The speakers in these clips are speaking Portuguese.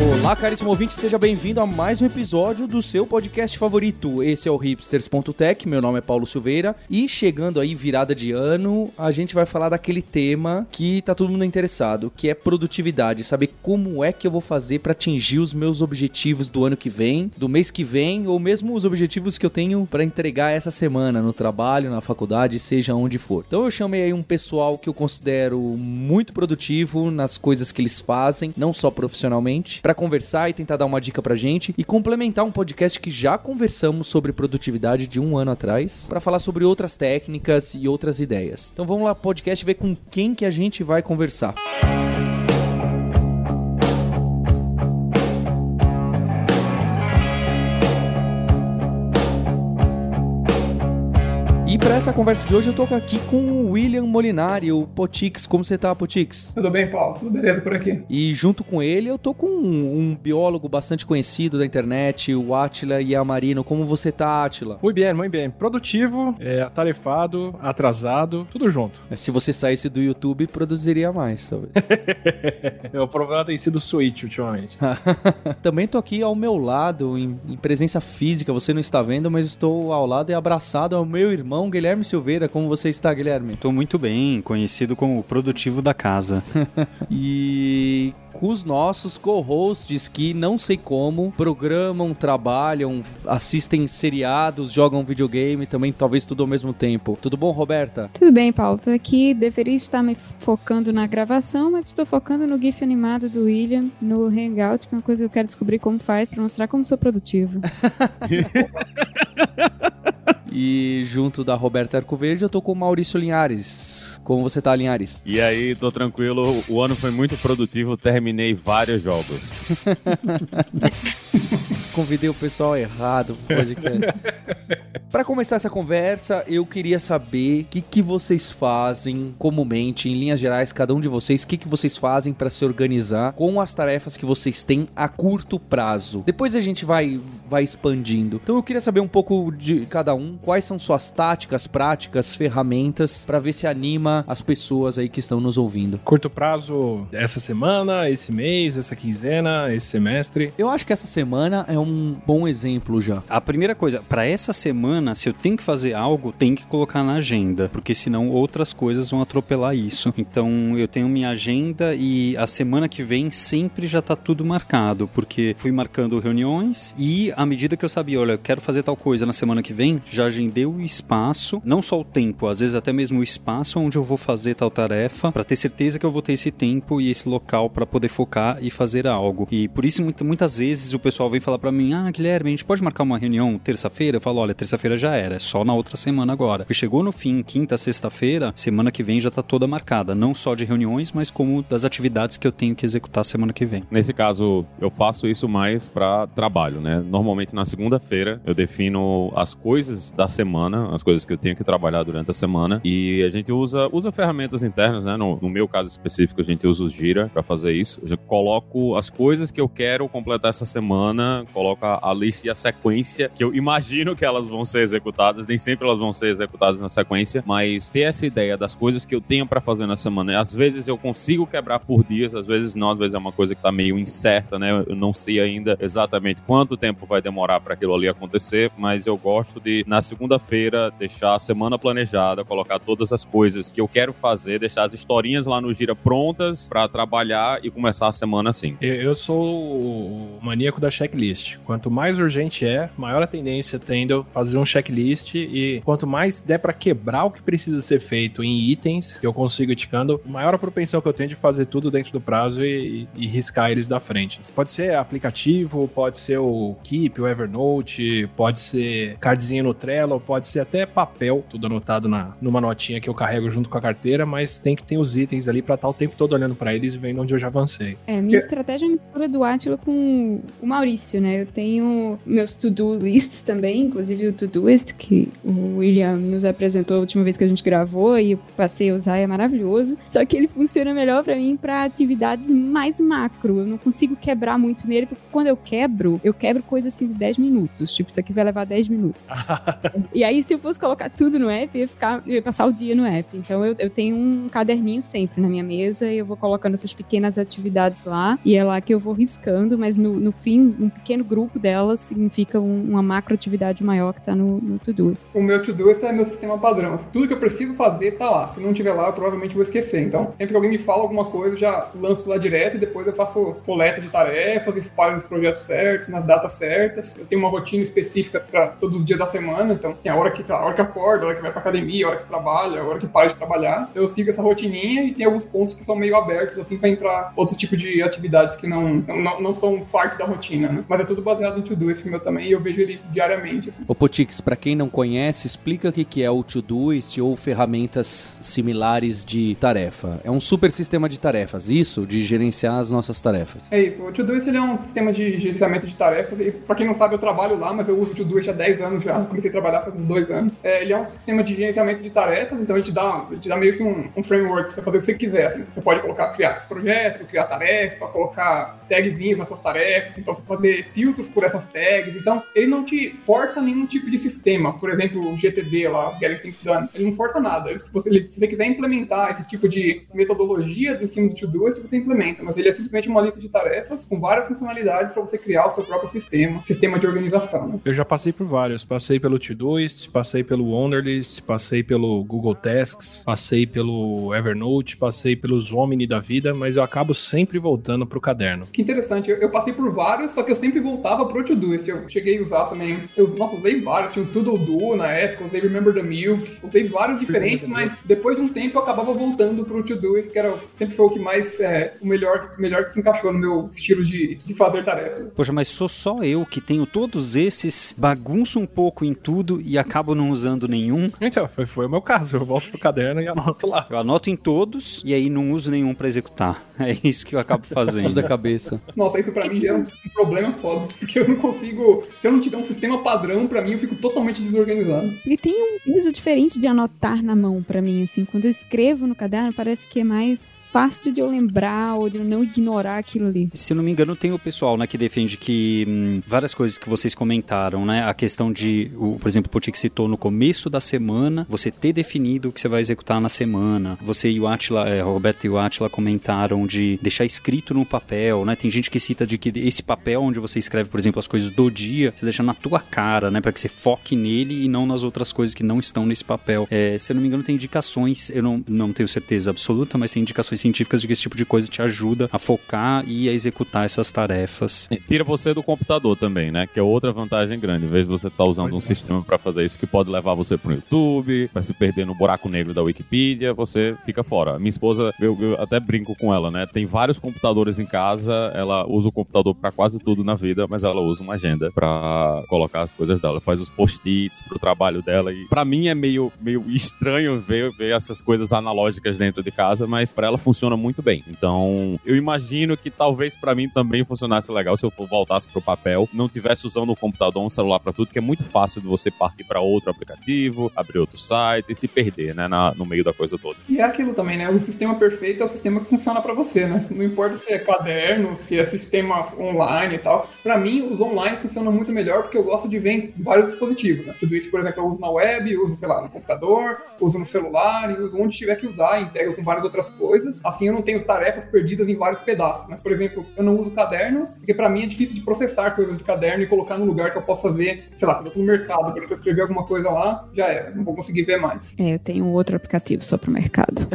Olá, caríssimo ouvinte, seja bem-vindo a mais um episódio do seu podcast favorito. Esse é o hipsters.tech, meu nome é Paulo Silveira e chegando aí virada de ano, a gente vai falar daquele tema que tá todo mundo interessado, que é produtividade, saber como é que eu vou fazer para atingir os meus objetivos do ano que vem, do mês que vem ou mesmo os objetivos que eu tenho para entregar essa semana no trabalho, na faculdade, seja onde for. Então eu chamei aí um pessoal que eu considero muito produtivo nas coisas que eles fazem, não só profissionalmente, para conversar e tentar dar uma dica pra gente e complementar um podcast que já conversamos sobre produtividade de um ano atrás, para falar sobre outras técnicas e outras ideias. Então vamos lá, podcast, ver com quem que a gente vai conversar. E para essa conversa de hoje eu tô aqui com o William Molinari, o Potix. Como você tá, Potix? Tudo bem, Paulo? Tudo beleza por aqui? E junto com ele eu tô com um, um biólogo bastante conhecido da internet, o Atila Yamarino. Como você tá, Atila? Muito bem, muito bem. Produtivo, é, atarefado, atrasado, tudo junto. Se você saísse do YouTube, produziria mais, talvez. o problema tem sido Switch ultimamente. Também tô aqui ao meu lado, em, em presença física. Você não está vendo, mas estou ao lado e abraçado ao meu irmão Guilherme Silveira. Como você está, Guilherme? Tô muito bem, conhecido como o produtivo da casa. e com os nossos co-hosts que não sei como programam, trabalham, assistem seriados, jogam videogame, também talvez tudo ao mesmo tempo. Tudo bom, Roberta? Tudo bem, Paulo. Tô aqui, deveria estar me focando na gravação, mas estou focando no GIF animado do William no Hangout, que é uma coisa que eu quero descobrir como faz para mostrar como sou produtivo. E junto da Roberta Arcoverde, eu tô com o Maurício Linhares. Como você tá, Linhares? E aí, tô tranquilo. O ano foi muito produtivo, terminei vários jogos. Convidei o pessoal errado pro podcast. Para começar essa conversa, eu queria saber o que, que vocês fazem comumente, em linhas gerais, cada um de vocês, o que, que vocês fazem para se organizar com as tarefas que vocês têm a curto prazo. Depois a gente vai, vai expandindo. Então eu queria saber um pouco de cada um, quais são suas táticas, práticas, ferramentas, para ver se anima as pessoas aí que estão nos ouvindo. Curto prazo, essa semana, esse mês, essa quinzena, esse semestre. Eu acho que essa semana é um bom exemplo já. A primeira coisa, para essa semana, se eu tenho que fazer algo, tem que colocar na agenda, porque senão outras coisas vão atropelar isso. Então eu tenho minha agenda e a semana que vem sempre já tá tudo marcado, porque fui marcando reuniões e à medida que eu sabia, olha, eu quero fazer tal coisa na semana que vem, já agendei o espaço, não só o tempo, às vezes até mesmo o espaço onde eu vou fazer tal tarefa, para ter certeza que eu vou ter esse tempo e esse local para poder focar e fazer algo. E por isso muitas vezes o pessoal vem falar para mim: "Ah, Guilherme, a gente pode marcar uma reunião terça-feira?" Eu falo: "Olha, terça-feira já era, é só na outra semana agora". Porque chegou no fim, quinta, sexta-feira, semana que vem já tá toda marcada, não só de reuniões, mas como das atividades que eu tenho que executar semana que vem. Nesse caso, eu faço isso mais para trabalho, né? Normalmente na segunda-feira eu defino as coisas da semana, as coisas que eu tenho que trabalhar durante a semana e a gente usa usa ferramentas internas, né? No, no meu caso específico, a gente usa o Gira para fazer isso. Eu coloco as coisas que eu quero completar essa semana, coloco a, lista e a sequência que eu imagino que elas vão ser executadas, nem sempre elas vão ser executadas na sequência, mas ter essa ideia das coisas que eu tenho para fazer na semana. Às vezes eu consigo quebrar por dias, às vezes não, às vezes é uma coisa que tá meio incerta, né? Eu não sei ainda exatamente quanto tempo vai demorar para aquilo ali acontecer, mas eu gosto de na segunda-feira deixar a semana planejada, colocar todas as coisas que eu quero fazer, deixar as historinhas lá no Gira prontas para trabalhar e começar a semana assim. Eu sou o maníaco da checklist. Quanto mais urgente é, maior a tendência tendo fazer um checklist e quanto mais der para quebrar o que precisa ser feito em itens que eu consigo ticando, maior a propensão que eu tenho de fazer tudo dentro do prazo e, e, e riscar eles da frente. Pode ser aplicativo, pode ser o Keep, o Evernote, pode ser cardzinho no Trello, pode ser até papel, tudo anotado na, numa notinha que eu carrego junto com a carteira, mas tem que ter os itens ali para estar o tempo todo olhando para eles e vendo onde eu já avancei. É, minha estratégia é mistura do Atila com o Maurício, né? Eu tenho meus to-do lists também, inclusive o to-do Todoist, que o William nos apresentou a última vez que a gente gravou e eu passei a usar, é maravilhoso. Só que ele funciona melhor para mim para atividades mais macro. Eu não consigo quebrar muito nele, porque quando eu quebro, eu quebro coisa assim de 10 minutos. Tipo, isso aqui vai levar 10 minutos. e aí, se eu fosse colocar tudo no app, eu ia, ficar, eu ia passar o dia no app. Então, eu, eu tenho um caderninho sempre na minha mesa e eu vou colocando essas pequenas atividades lá. E é lá que eu vou riscando, mas no, no fim, um pequeno grupo delas significa um, uma macro atividade maior que tá no, no To-Doist. O meu To-Doist é meu sistema padrão. Assim, tudo que eu preciso fazer tá lá. Se não tiver lá, eu provavelmente vou esquecer. Então, sempre que alguém me fala alguma coisa, eu já lanço lá direto e depois eu faço coleta de tarefas, espalho nos projetos certos, nas datas certas. Eu tenho uma rotina específica para todos os dias da semana. Então, tem a hora que, a hora que acorda, a hora que vai pra academia, a hora que trabalha, a hora que para de trabalhar. Eu sigo essa rotininha e tem alguns pontos que são meio abertos, assim, para entrar outros tipos de atividades que não, não, não são parte da rotina, né? Mas é tudo baseado no To-Doist meu também e eu vejo ele diariamente, assim. Ô Potix, pra quem não conhece, explica o que é o To-Doist ou ferramentas similares de tarefa. É um super sistema de tarefas, isso? De gerenciar as nossas tarefas. É isso. O Todoist ele é um sistema de gerenciamento de tarefas. E pra quem não sabe, eu trabalho lá, mas eu uso o Todoist há 10 anos já. Comecei a trabalhar faz uns dois anos. É, ele é um sistema de gerenciamento de tarefas, então a gente dá, gente dá meio que um, um framework pra você fazer o que você quiser. Assim. Você pode colocar, criar projeto, criar tarefa, colocar tagzinhos nas suas tarefas, então você pode ter filtros por essas tags. Então, ele não te força nenhum tipo de sistema. Por exemplo, o GTD lá, Getting Things Done. Ele não força nada. Se, você, se você quiser implementar esse tipo de metodologia em cima do Todoist, você implementa. Mas ele é simplesmente uma lista de tarefas com várias funcionalidades para você criar o seu próprio sistema, sistema de organização. Né? Eu já passei por vários. Passei pelo Todoist, passei pelo Wonderlist, passei pelo Google Tasks, passei pelo Evernote, passei pelos Omni da vida, mas eu acabo sempre voltando pro caderno. Que interessante. Eu, eu passei por vários, só que eu sempre voltava pro Todoist. Eu cheguei a usar também. Eu, nossa, usei vários. Tinha o Todo na época, usei Remember the Milk, usei vários diferentes, mas depois de um tempo eu acabava voltando pro Todoist, que era, sempre foi o que mais, é, o melhor, melhor que se encaixou no meu estilo de, de fazer tarefas. Poxa, mas sou só eu que tenho todos esses, bagunço um pouco em tudo e acabo não usando nenhum. Então, foi, foi o meu caso. Eu volto pro caderno e anoto lá. Eu anoto em todos e aí não uso nenhum para executar. É isso que eu acabo fazendo. Usa a cabeça. Nossa, isso pra mim gera um problema foda, porque eu não consigo, se eu não tiver um sistema padrão, pra mim eu fico totalmente desorganizado. E tem um peso diferente de anotar na mão pra mim, assim. Quando eu escrevo no caderno, parece que é mais fácil de eu lembrar ou de eu não ignorar aquilo ali. Se eu não me engano, tem o pessoal, né, que defende que hum, várias coisas que vocês comentaram, né, a questão de, o, por exemplo, o Putik citou no começo da semana, você ter definido o que você vai executar na semana. Você e o Atila, é, Roberto e o Atila comentaram de deixar escrito no papel, né? Tem gente que cita de que esse papel onde você escreve, por exemplo, as coisas do dia, você deixa na tua cara, né, para que você foque nele e não nas outras coisas que não estão nesse papel. É, se eu não me engano, tem indicações, eu não, não tenho certeza absoluta, mas tem indicações científicas de que esse tipo de coisa te ajuda a focar e a executar essas tarefas. Tira você do computador também, né? Que é outra vantagem grande. Em vez de você estar usando um sistema para fazer isso que pode levar você pro YouTube, para se perder no buraco negro da Wikipedia, você fica fora. Minha esposa, eu, eu até brinco com ela, né? Tem vários computadores em casa, ela usa o computador para quase tudo na vida, mas ela usa uma agenda para colocar as coisas dela. Faz os post-its pro trabalho dela e para mim é meio, meio estranho ver, ver essas coisas analógicas dentro de casa, mas para ela funciona muito bem. Então, eu imagino que talvez para mim também funcionasse legal se eu for voltasse pro papel, não tivesse usando o computador, um celular para tudo, que é muito fácil de você partir para outro aplicativo, abrir outro site e se perder, né, na, no meio da coisa toda. E é aquilo também, né? O sistema perfeito é o sistema que funciona para você, né? Não importa se é caderno, se é sistema online e tal. Para mim, os online funcionam muito melhor porque eu gosto de ver em vários dispositivos, né? Tudo isso, por exemplo, eu uso na web, uso, sei lá, no computador, uso no celular uso onde tiver que usar, integro com várias outras coisas. Assim eu não tenho tarefas perdidas em vários pedaços, né? Por exemplo, eu não uso caderno, porque para mim é difícil de processar coisas de caderno e colocar num lugar que eu possa ver, sei lá, quando eu tô no mercado, quando eu escrever alguma coisa lá, já era, não vou conseguir ver mais. É, eu tenho outro aplicativo só pro mercado.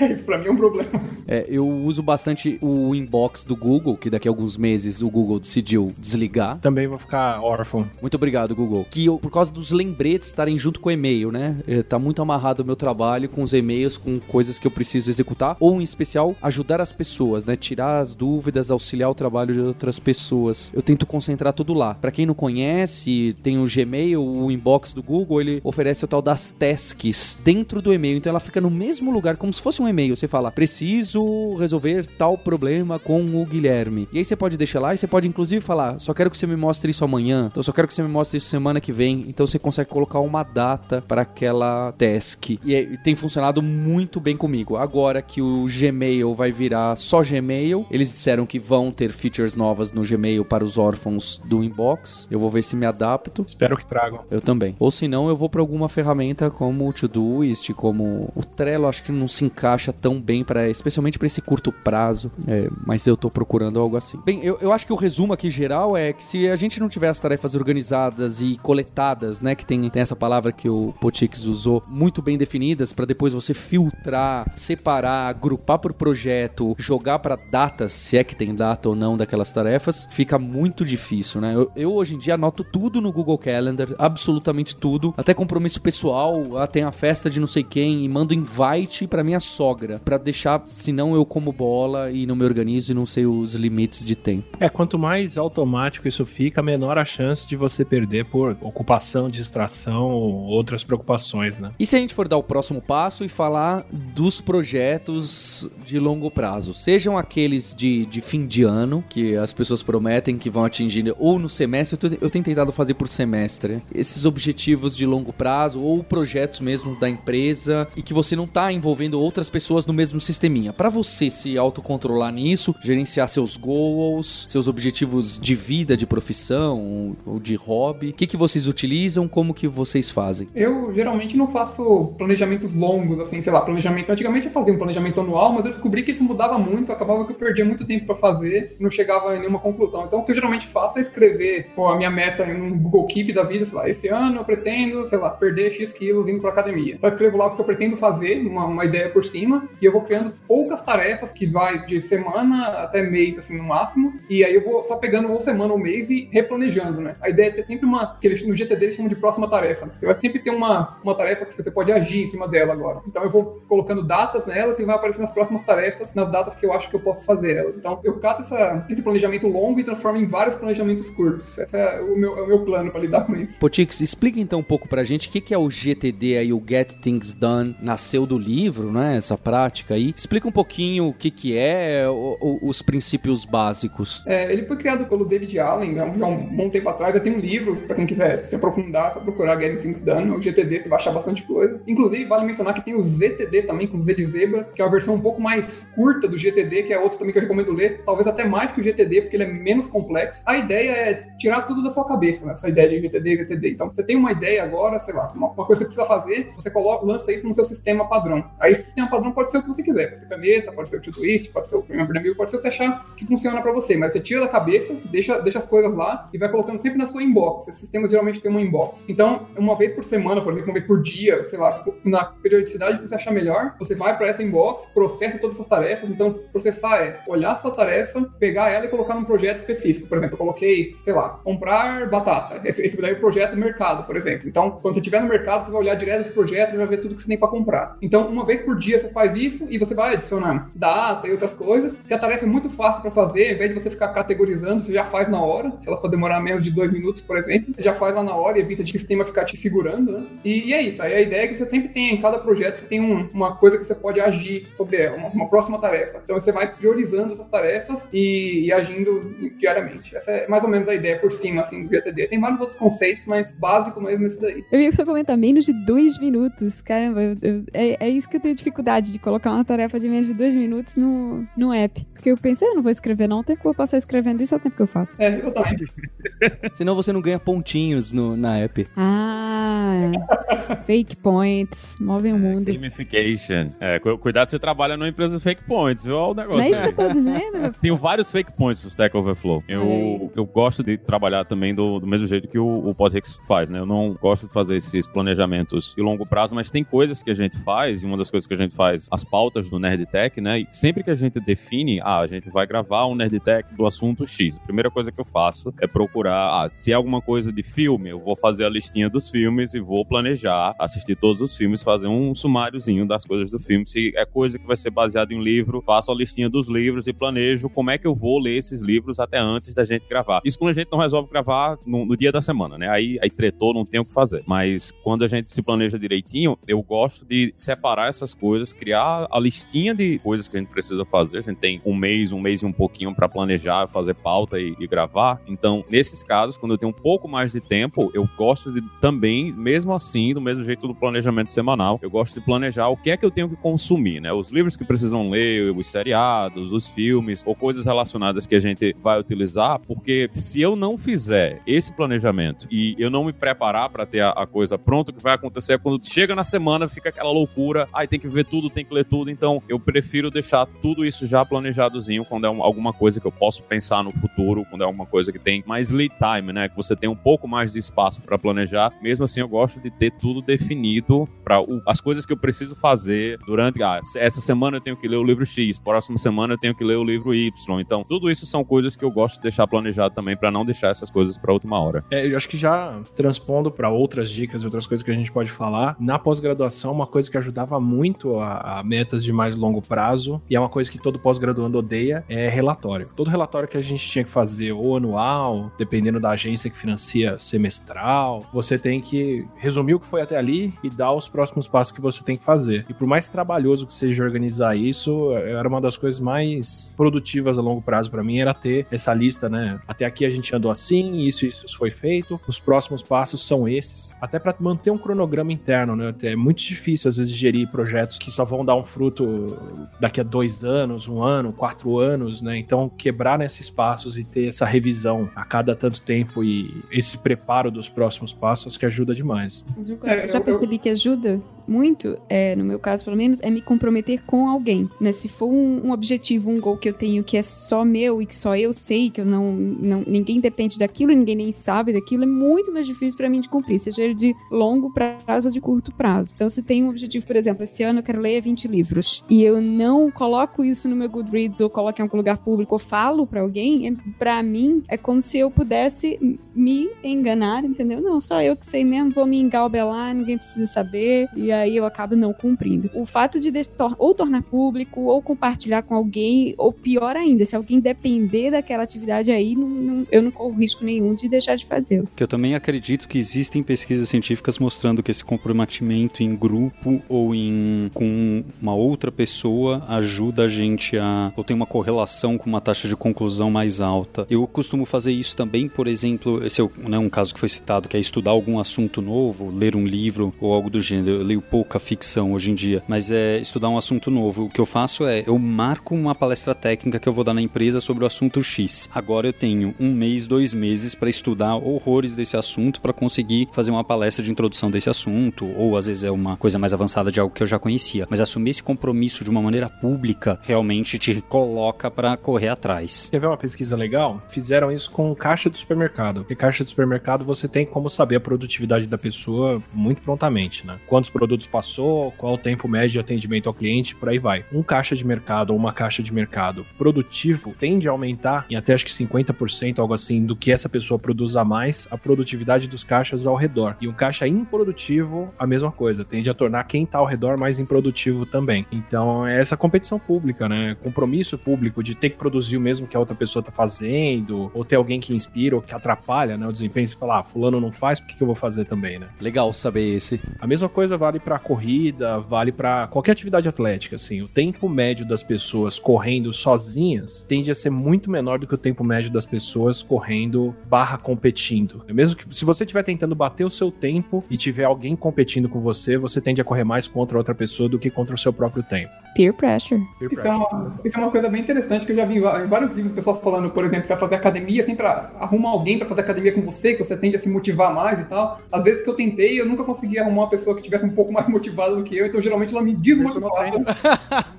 Isso pra mim é um problema. É, eu uso bastante o inbox do Google, que daqui a alguns meses o Google decidiu desligar. Também vou ficar órfão. Muito obrigado, Google. Que eu, por causa dos lembretes estarem junto com o e-mail, né? É, tá muito amarrado o meu trabalho com os e-mails, com coisas que eu preciso executar, ou em especial ajudar as pessoas, né? Tirar as dúvidas, auxiliar o trabalho de outras pessoas. Eu tento concentrar tudo lá. Para quem não conhece, tem o Gmail, o inbox do Google, ele oferece o tal das tasks dentro do e-mail, então ela fica no mesmo lugar, como se fosse um e-mail. Você fala, preciso resolver tal problema com o Guilherme. E aí você pode deixar lá e você pode inclusive falar, só quero que você me mostre isso amanhã. Então só quero que você me mostre isso semana que vem. Então você consegue colocar uma data para aquela task. E tem funcionado muito bem comigo. Agora que o Gmail vai virar só Gmail, eles disseram que vão ter features novas no Gmail para os órfãos do inbox. Eu vou ver se me adapto. Espero que tragam. Eu também. Ou se não, eu vou para alguma ferramenta como o Todoist, como o Trello, acho que não se encaixa tão bem para, especialmente para esse curto prazo. É, mas eu tô procurando algo assim. Bem, eu, eu acho que o resumo aqui geral é que se a gente não tiver as tarefas organizadas e coletadas, né, que tem, tem essa palavra que o Potix usou, muito bem definidas para depois você filtrar, separar, agrupar por projeto, jogar para datas, se é que tem data ou não daquelas tarefas, fica muito difícil, né? Eu, eu hoje em dia anoto tudo no Google Calendar, absolutamente tudo, até compromisso pessoal, ah, tem a festa de não sei quem e mando invite para minha sogra, para deixar, senão eu como bola e não me organizo e não sei os limites de tempo. É, quanto mais automático isso fica, menor a chance de você perder por ocupação, distração ou outras preocupações, né? E se a gente for dar o próximo passo e falar dos projetos de longo prazo, sejam aqueles de, de fim de ano, que as pessoas prometem que vão atingir, ou no semestre, eu, eu tenho tentado fazer por semestre, esses objetivos de longo prazo, ou projetos mesmo da empresa, e que você não tá envolvendo outras pessoas no mesmo sisteminha. Para você se autocontrolar nisso, gerenciar seus goals, seus objetivos de vida, de profissão ou de hobby, o que, que vocês utilizam, como que vocês fazem? Eu geralmente não faço planejamentos longos, assim, sei lá, planejamento. Antigamente eu fazia um planejamento anual, mas eu descobri que isso mudava muito, acabava que eu perdia muito tempo para fazer, não chegava em nenhuma conclusão. Então o que eu geralmente faço é escrever pô, a minha meta em um Google Keep da vida, sei lá, esse ano eu pretendo, sei lá, perder X quilos indo pra academia. Só escrevo lá o que eu pretendo fazer, uma, uma ideia por cima, e eu vou criando poucas tarefas que vai de semana até mês, assim, no máximo, e aí eu vou só pegando ou semana ou mês e replanejando, né? A ideia é ter sempre uma, que eles no GTD eles chamam de próxima tarefa. Você vai sempre ter uma, uma tarefa que você pode agir em cima dela agora. Então eu vou colocando datas nelas e vai aparecendo as próximas tarefas nas datas que eu acho que eu posso fazer elas. Então eu cato essa, esse planejamento longo e transformo em vários planejamentos curtos. Esse é o meu, é o meu plano para lidar com isso. Potix, explica então um pouco pra gente o que, que é o GTD aí, o Get Things Done, nasceu do livro, né? Essa prática aí. Explica um pouquinho o que, que é, o, o, os princípios básicos. É, ele foi criado pelo David Allen há um, um bom tempo atrás. Já tem um livro, para quem quiser se aprofundar, só procurar Getting Things Done. O GTD, você vai achar bastante coisa. Inclusive, vale mencionar que tem o ZTD também, com Z de zebra, que é uma versão um pouco mais curta do GTD, que é outro também que eu recomendo ler. Talvez até mais que o GTD, porque ele é menos complexo. A ideia é tirar tudo da sua cabeça, né? Essa ideia de GTD ZTD. Então, você tem uma ideia agora, sei lá, uma, uma coisa que você precisa fazer, você coloca, lança isso no seu sistema padrão. Aí, esse sistema padrão pode ser o que você quiser. Pode ser caneta, pode ser o Todoist, pode ser o View, pode ser o que achar que funciona para você. Mas você tira da cabeça, deixa, deixa as coisas lá e vai colocando sempre na sua inbox. Esses sistemas geralmente têm uma inbox. Então, uma vez por semana, por exemplo, uma vez por dia, sei lá, na periodicidade que você achar melhor, você vai para essa inbox, processa todas essas tarefas. Então, processar é olhar sua tarefa, pegar ela e colocar num projeto específico. Por exemplo, eu coloquei, sei lá, comprar batata. Esse, esse daí é o projeto mercado, por exemplo. Então, quando você estiver no mercado, você vai olhar direto esse projeto e vai ver tudo que você tem para comprar. Então, uma vez por dia você faz isso e você vai adicionar data e outras coisas. Se a tarefa é muito fácil para fazer, ao invés de você ficar categorizando, você já faz na hora. Se ela for demorar menos de dois minutos, por exemplo, você já faz lá na hora e evita de sistema ficar te segurando, né? E, e, é isso. Aí a ideia é que você sempre tem, em cada projeto, você tem um, uma coisa que você pode agir sobre ela, uma, uma, próxima tarefa. Então você vai priorizando essas tarefas e, e, agindo diariamente. Essa é mais ou menos a ideia por cima, assim, do GTD. Tem vários outros conceitos, mas básico mesmo esse daí. Eu ia só comentar, menos de dois minutos. Caramba, eu, eu, é, é isso que eu tenho dificuldade, de colocar uma tarefa de menos de dois minutos no, no app. Porque eu pensei, eu não vou escrever não, o tempo que eu vou passar escrevendo isso é o tempo que eu faço. É, eu também. Senão você não ganha pontinhos no, na app. Ah, fake points, movem o mundo. Gamification. É, cuidado, você trabalha numa empresa fake points, viu? Olha o negócio. Não é isso que eu tô dizendo? Tenho vários fake points no Stack Overflow. Eu, eu gosto de trabalhar também do, do mesmo jeito que o, o Podrix faz, né? Eu não gosto de fazer esses planejamentos de longo prazo, mas tem coisas que a gente faz, e uma das coisas que a gente faz, as pautas do Nerd Tech, né? E sempre que a gente define, ah, a gente vai gravar um Nerd Tech do assunto X. A primeira coisa que eu faço é procurar, ah, se é alguma coisa de filme, eu vou fazer a listinha dos filmes e vou planejar planejar, assistir todos os filmes, fazer um sumáriozinho das coisas do filme. Se é coisa que vai ser baseada em livro, faço a listinha dos livros e planejo como é que eu vou ler esses livros até antes da gente gravar. Isso quando a gente não resolve gravar no, no dia da semana, né? Aí, aí tretou, não tem o que fazer. Mas quando a gente se planeja direitinho, eu gosto de separar essas coisas, criar a listinha de coisas que a gente precisa fazer. A gente tem um mês, um mês e um pouquinho para planejar, fazer pauta e, e, gravar. Então, nesses casos, quando eu tenho um pouco mais de tempo, eu gosto de também, mesmo assim, do mesmo jeito do planejamento semanal, eu gosto de planejar o que é que eu tenho que consumir, né? Os livros que precisam ler, os seriados, os filmes ou coisas relacionadas que a gente vai utilizar, porque se eu não fizer esse planejamento e eu não me preparar para ter a, a, coisa pronta, o que vai acontecer é quando chega na semana, fica aquela loucura, aí tem que ver tudo, tem que ler tudo. Então, eu prefiro deixar tudo isso já planejadozinho quando é uma, alguma coisa que eu posso pensar no futuro, quando é alguma coisa que tem mais lead time, né? Que você tem um pouco mais de espaço para planejar. Mesmo assim, eu gosto de ter tudo definido para as coisas que eu preciso fazer durante. Ah, essa semana eu tenho que ler o livro X, próxima semana eu tenho que ler o livro Y. Então, tudo isso são coisas que eu gosto de deixar planejado também para não deixar essas coisas para última hora. É, eu acho que já transpondo para outras dicas outras coisas que a gente pode falar, na pós-graduação, uma coisa que ajudava muito a, a, metas de mais longo prazo, e é uma coisa que todo pós-graduando odeia, é relatório. Todo relatório que a gente tinha que fazer, ou anual, dependendo da agência que financia semestral, você tem que resumir o que foi até ali e dar os próximos passos que você tem que fazer. E por mais trabalhoso que seja organizar isso, era uma das coisas mais produtivas a longo prazo para mim, era ter essa lista, né? Até aqui a gente andou assim, isso, isso foi feito, os próximos passos são esses. Até para manter um cronograma interno, né? É muito difícil às vezes gerir projetos que só vão dar um fruto daqui a dois anos, um ano, quatro anos, né? Então quebrar nesses passos e ter essa revisão a cada tanto tempo e esse preparo dos próximos passos que ajuda demais. É, eu já percebi que ajuda muito, é, no meu caso pelo menos, é me comprometer com alguém. Né? Se for um, um, objetivo, um gol que eu tenho que é só meu e que só eu sei, que eu não, não ninguém depende daquilo, ninguém nem sabe daquilo, é muito mais difícil para mim de cumprir, seja ele de longo prazo ou de curto prazo. Então, se tem um objetivo, por exemplo, esse ano eu quero ler 20 livros e eu não coloco isso no meu Goodreads ou coloco em algum lugar público ou falo para alguém, é, para mim é como se eu pudesse me enganar, entendeu? Não, só eu que sei mesmo, vou me engalbelar, ninguém precisa saber. E aí eu acabo não cumprindo. O fato de ou tornar público, ou compartilhar com alguém, ou pior ainda, se alguém depender daquela atividade aí, não, não, eu não corro risco nenhum de deixar de fazê-lo. Que eu também acredito que existem pesquisas científicas mostrando que esse comprometimento em grupo ou em com uma outra pessoa ajuda a gente a ou tem uma correlação com uma taxa de conclusão mais alta. Eu costumo fazer isso também, por exemplo, esse é né, um caso que foi citado, que é estudar algum assunto novo, ler um livro ou algo do gênero. Eu pouca ficção hoje em dia, mas é estudar um assunto novo. O que eu faço é, eu marco uma palestra técnica que eu vou dar na empresa sobre o assunto X. Agora eu tenho um mês, dois meses para estudar horrores desse assunto para conseguir fazer uma palestra de introdução desse assunto, ou às vezes é uma coisa mais avançada de algo que eu já conhecia. Mas assumir esse compromisso de uma maneira pública realmente te coloca para correr atrás. Quer ver uma pesquisa legal? Fizeram isso com caixa do supermercado. Porque caixa do supermercado você tem como saber a produtividade da pessoa muito prontamente, né? Quantos produtos passou, qual o tempo médio de atendimento ao cliente, por aí vai. Um caixa de mercado ou uma caixa de mercado produtivo tende a aumentar em até acho que 50%, algo assim, do que essa pessoa produz a mais, a produtividade dos caixas ao redor. E um caixa improdutivo, a mesma coisa, tende a tornar quem está ao redor mais improdutivo também. Então, é essa competição pública, né? Compromisso público de ter que produzir o mesmo que a outra pessoa está fazendo, ou ter alguém que inspira ou que atrapalha, né, o desempenho, você fala, ah, fulano não faz, por que, que eu vou fazer também, né? Legal saber esse. A mesma coisa vale para corrida, vale para qualquer atividade atlética, assim. O tempo médio das pessoas correndo sozinhas tende a ser muito menor do que o tempo médio das pessoas correndo barra competindo. É mesmo que se você estiver tentando bater o seu tempo e tiver alguém competindo com você, você tende a correr mais contra outra pessoa do que contra o seu próprio tempo. Peer pressure. Peer isso, É uma, isso, É uma, coisa bem interessante que eu já vi em vários livros, o pessoal falando, por exemplo, você vai fazer academia, assim, pra arrumar alguém para fazer academia com você, que você tende a se motivar mais e tal. Às vezes que eu tentei, eu nunca consegui arrumar uma pessoa que tivesse um pouco mais motivada do que eu, então geralmente ela me desmotivava.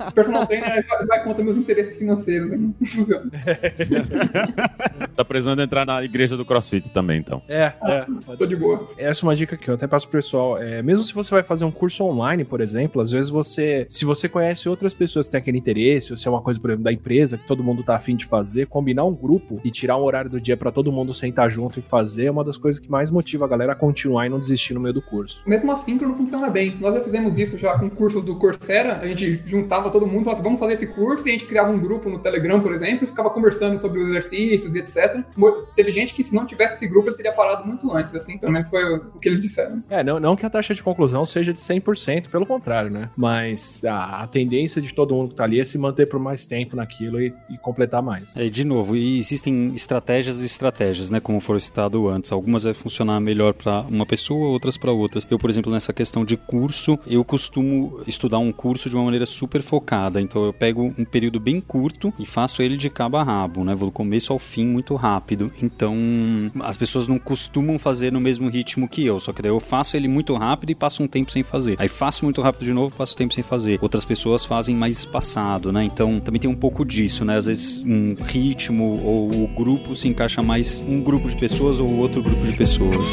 O personal trainer vai, vai contra meus interesses financeiros, não funciona. Tá precisando entrar na igreja do CrossFit também, então. É, é. Tô de boa. Essa é uma dica que eu até passo pro pessoal. É, mesmo se você vai fazer um curso online, por exemplo, às vezes você, se você conhece outras pessoas que têm aquele interesse, ou se é uma coisa, por exemplo, da empresa que todo mundo tá afim de fazer, combinar um grupo e tirar um horário do dia pra todo mundo sentar junto e fazer é uma das coisas que mais motiva a galera a continuar e não desistir no meio do curso. Mesmo assim, não funciona bem. Nós já fizemos isso já com cursos do Coursera. A gente juntava todo mundo, falava, vamos fazer esse curso, e a gente criava um grupo no Telegram, por exemplo, e ficava conversando sobre os exercícios e etc. Teve gente que, se não tivesse esse grupo, ele teria parado muito antes, assim. Pelo menos foi o o que eles disseram. É, não, não que a taxa de conclusão seja de 100%, pelo contrário, né? Mas a, a tendência de todo mundo que tá ali é se manter por mais tempo naquilo e, e completar mais. É, de novo, e existem estratégias e estratégias, né? Como foi citado antes. Algumas vai funcionar melhor para uma pessoa, outras para outras. Eu, por exemplo, nessa questão de curso, eu costumo estudar um curso de uma maneira super focada. Então eu pego um período bem curto e faço ele de cabo a rabo, né? Vou do começo ao fim muito rápido. Então as pessoas não costumam fazer no mesmo ritmo que eu. Só que daí eu faço ele muito rápido e passo um tempo sem fazer. Aí faço muito rápido de novo, passo tempo sem fazer. Outras pessoas fazem mais espaçado, né? Então também tem um pouco disso, né? Às vezes um ritmo ou o grupo se encaixa mais um grupo de pessoas ou outro grupo de pessoas.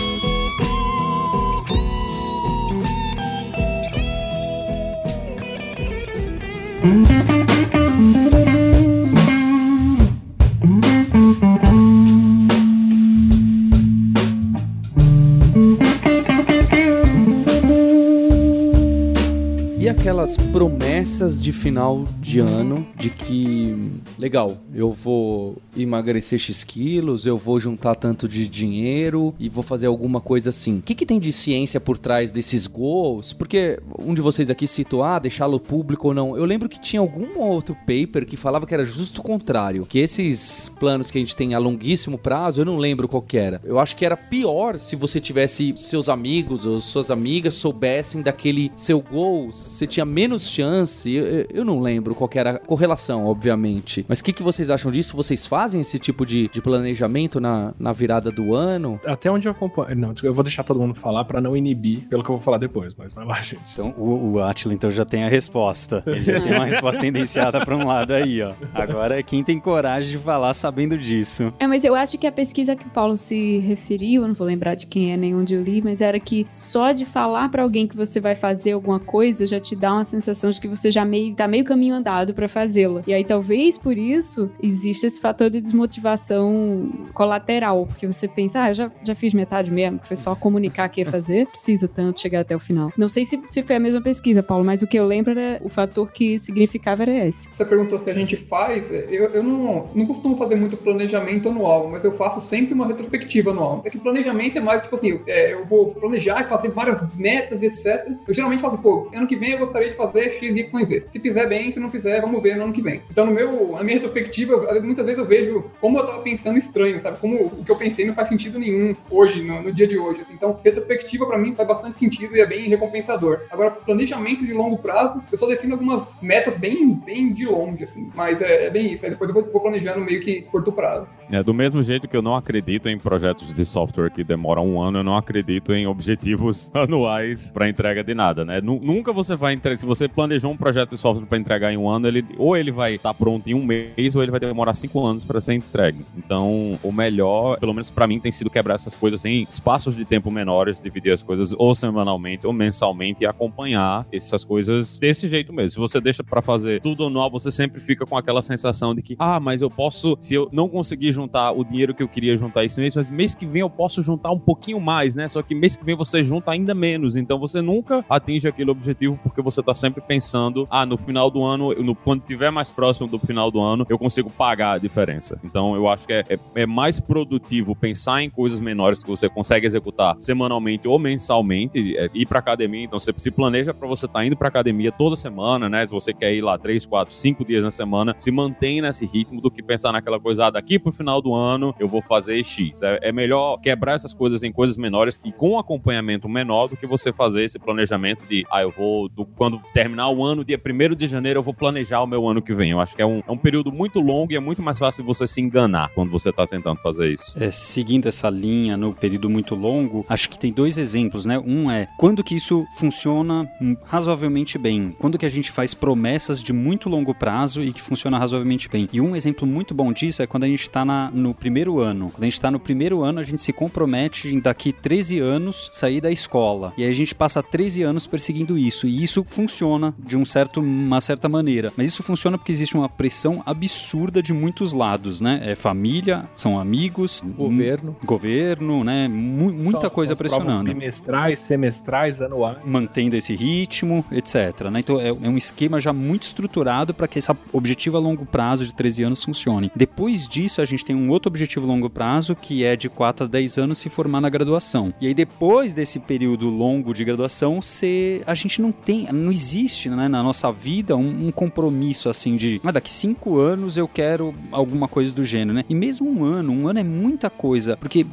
Aquelas promessas de final de ano de que, legal, eu vou emagrecer X quilos, eu vou juntar tanto de dinheiro e vou fazer alguma coisa assim. O que, que tem de ciência por trás desses goals? Porque um de vocês aqui citou, ah, deixá-lo público ou não. Eu lembro que tinha algum outro paper que falava que era justo o contrário. Que esses planos que a gente tem a longuíssimo prazo, eu não lembro qual que era. Eu acho que era pior se você tivesse seus amigos ou suas amigas soubessem daquele seu goal, você tinha menos chance. Eu, eu- não lembro qual que era a correlação, obviamente. Mas o que, que vocês acham disso? Vocês fazem esse tipo de, de planejamento na, na virada do ano? Até onde eu acompanho. Não, eu vou deixar todo mundo falar pra não inibir pelo que eu vou falar depois, mas vai lá, gente. Então o, o Atila então já tem a resposta. Ele já tem uma resposta tendenciada para um lado aí, ó. Agora é quem tem coragem de falar sabendo disso. É, mas eu acho que a pesquisa que o Paulo se referiu, eu não vou lembrar de quem é nem onde eu li, mas era que só de falar pra alguém que você vai fazer alguma coisa já te dá uma sensação de que você já meio tá meio caminho andado pra fazê-la. E aí talvez por isso exista esse fator de desmotivação colateral, porque você pensa, ah, já, já fiz metade mesmo, que foi só comunicar que ia fazer, precisa tanto chegar até o final. Não sei se, se foi a mesma pesquisa, Paulo, mas o que eu lembro era o fator que significava era esse. Você perguntou se a gente faz. Eu, eu não, não costumo fazer muito planejamento anual, mas eu faço sempre uma retrospectiva anual. É que planejamento é mais tipo assim: eu, é, eu vou planejar e fazer várias metas e etc. Eu geralmente falo, pô, ano que vem gostaria de fazer X, Y, Z. Se fizer bem, se não fizer, vamos ver no ano que vem. Então, no meu, na minha retrospectiva, muitas vezes eu vejo como eu tava pensando estranho, sabe? Como o que eu pensei não faz sentido nenhum hoje, no, no dia de hoje. assim. Então, retrospectiva pra mim faz bastante sentido e é bem recompensador. Agora, planejamento de longo prazo, eu só defino algumas metas bem, bem de longe, assim. Mas é, é bem isso. Aí depois eu vou, vou planejando meio que curto prazo. É, do mesmo jeito que eu não acredito em projetos de software que demoram um ano, eu não acredito em objetivos anuais para entrega de nada, né? Nu- Nunca você vai entregar. Se você planejou um projeto de software para entregar em um ano, ele ou ele vai estar pronto em um mês, ou ele vai demorar cinco anos para ser entregue. Então, o melhor, pelo menos para mim, tem sido quebrar essas coisas em espaços de tempo menores, dividir as coisas ou semanalmente ou mensalmente e acompanhar essas coisas desse jeito mesmo. Se você deixa para fazer tudo anual, você sempre fica com aquela sensação de que, ah, mas eu posso, se eu não conseguir juntar o dinheiro que eu queria juntar esse mês, mas mês que vem eu posso juntar um pouquinho mais, né? Só que mês que vem você junta ainda menos. Então você nunca atinge aquele objetivo porque você tá sempre pensando, ah, no final do ano, no, quando tiver mais próximo do final do ano, eu consigo pagar a diferença. Então eu acho que é, é, é mais produtivo pensar em coisas menores que você consegue executar semanalmente ou mensalmente, é, ir pra academia. Então você se planeja para você estar indo pra academia toda semana, né? Se você quer ir lá três, quatro, cinco dias na semana, se mantém nesse ritmo do que pensar naquela coisa, ah, daqui pro final do ano eu vou fazer X. É, é melhor quebrar essas coisas em coisas menores e com acompanhamento menor do que você fazer esse planejamento de, ah, eu vou, do- quando terminar o ano, dia 1 de janeiro, eu vou planejar o meu ano que vem. Eu acho que é um, é um período muito longo e é muito mais fácil você se enganar quando você tá tentando fazer isso. É, seguindo essa linha no período muito longo, acho que tem dois exemplos, né? Um é quando que isso funciona razoavelmente bem, quando que a gente faz promessas de muito longo prazo e que funciona razoavelmente bem. E um exemplo muito bom disso é quando a gente está tá no primeiro ano. Quando a gente tá no primeiro ano, a gente se compromete em daqui 13 anos sair da escola. E aí a gente passa 13 anos perseguindo isso. E isso funciona de um certo, uma certa maneira. Mas isso funciona porque existe uma pressão absurda de muitos lados, né? É família, são amigos, Governo. m- governo, né? Mu- muita São- coisa são pressionando Bimestrais, semestrais, anuais. mantendo esse ritmo, etc. né? Então é, é um esquema já muito estruturado para que esse objetivo a longo prazo de 13 anos funcione. Depois disso, a gente tem um outro objetivo a longo prazo que é de 4 a 10 anos se formar na graduação. E aí depois desse período longo de graduação, você, a gente não tem, não existe né, na nossa vida um, um compromisso assim de, ah, daqui 5 anos eu quero alguma coisa do gênero, né? E mesmo um ano, um ano é muita coisa, porque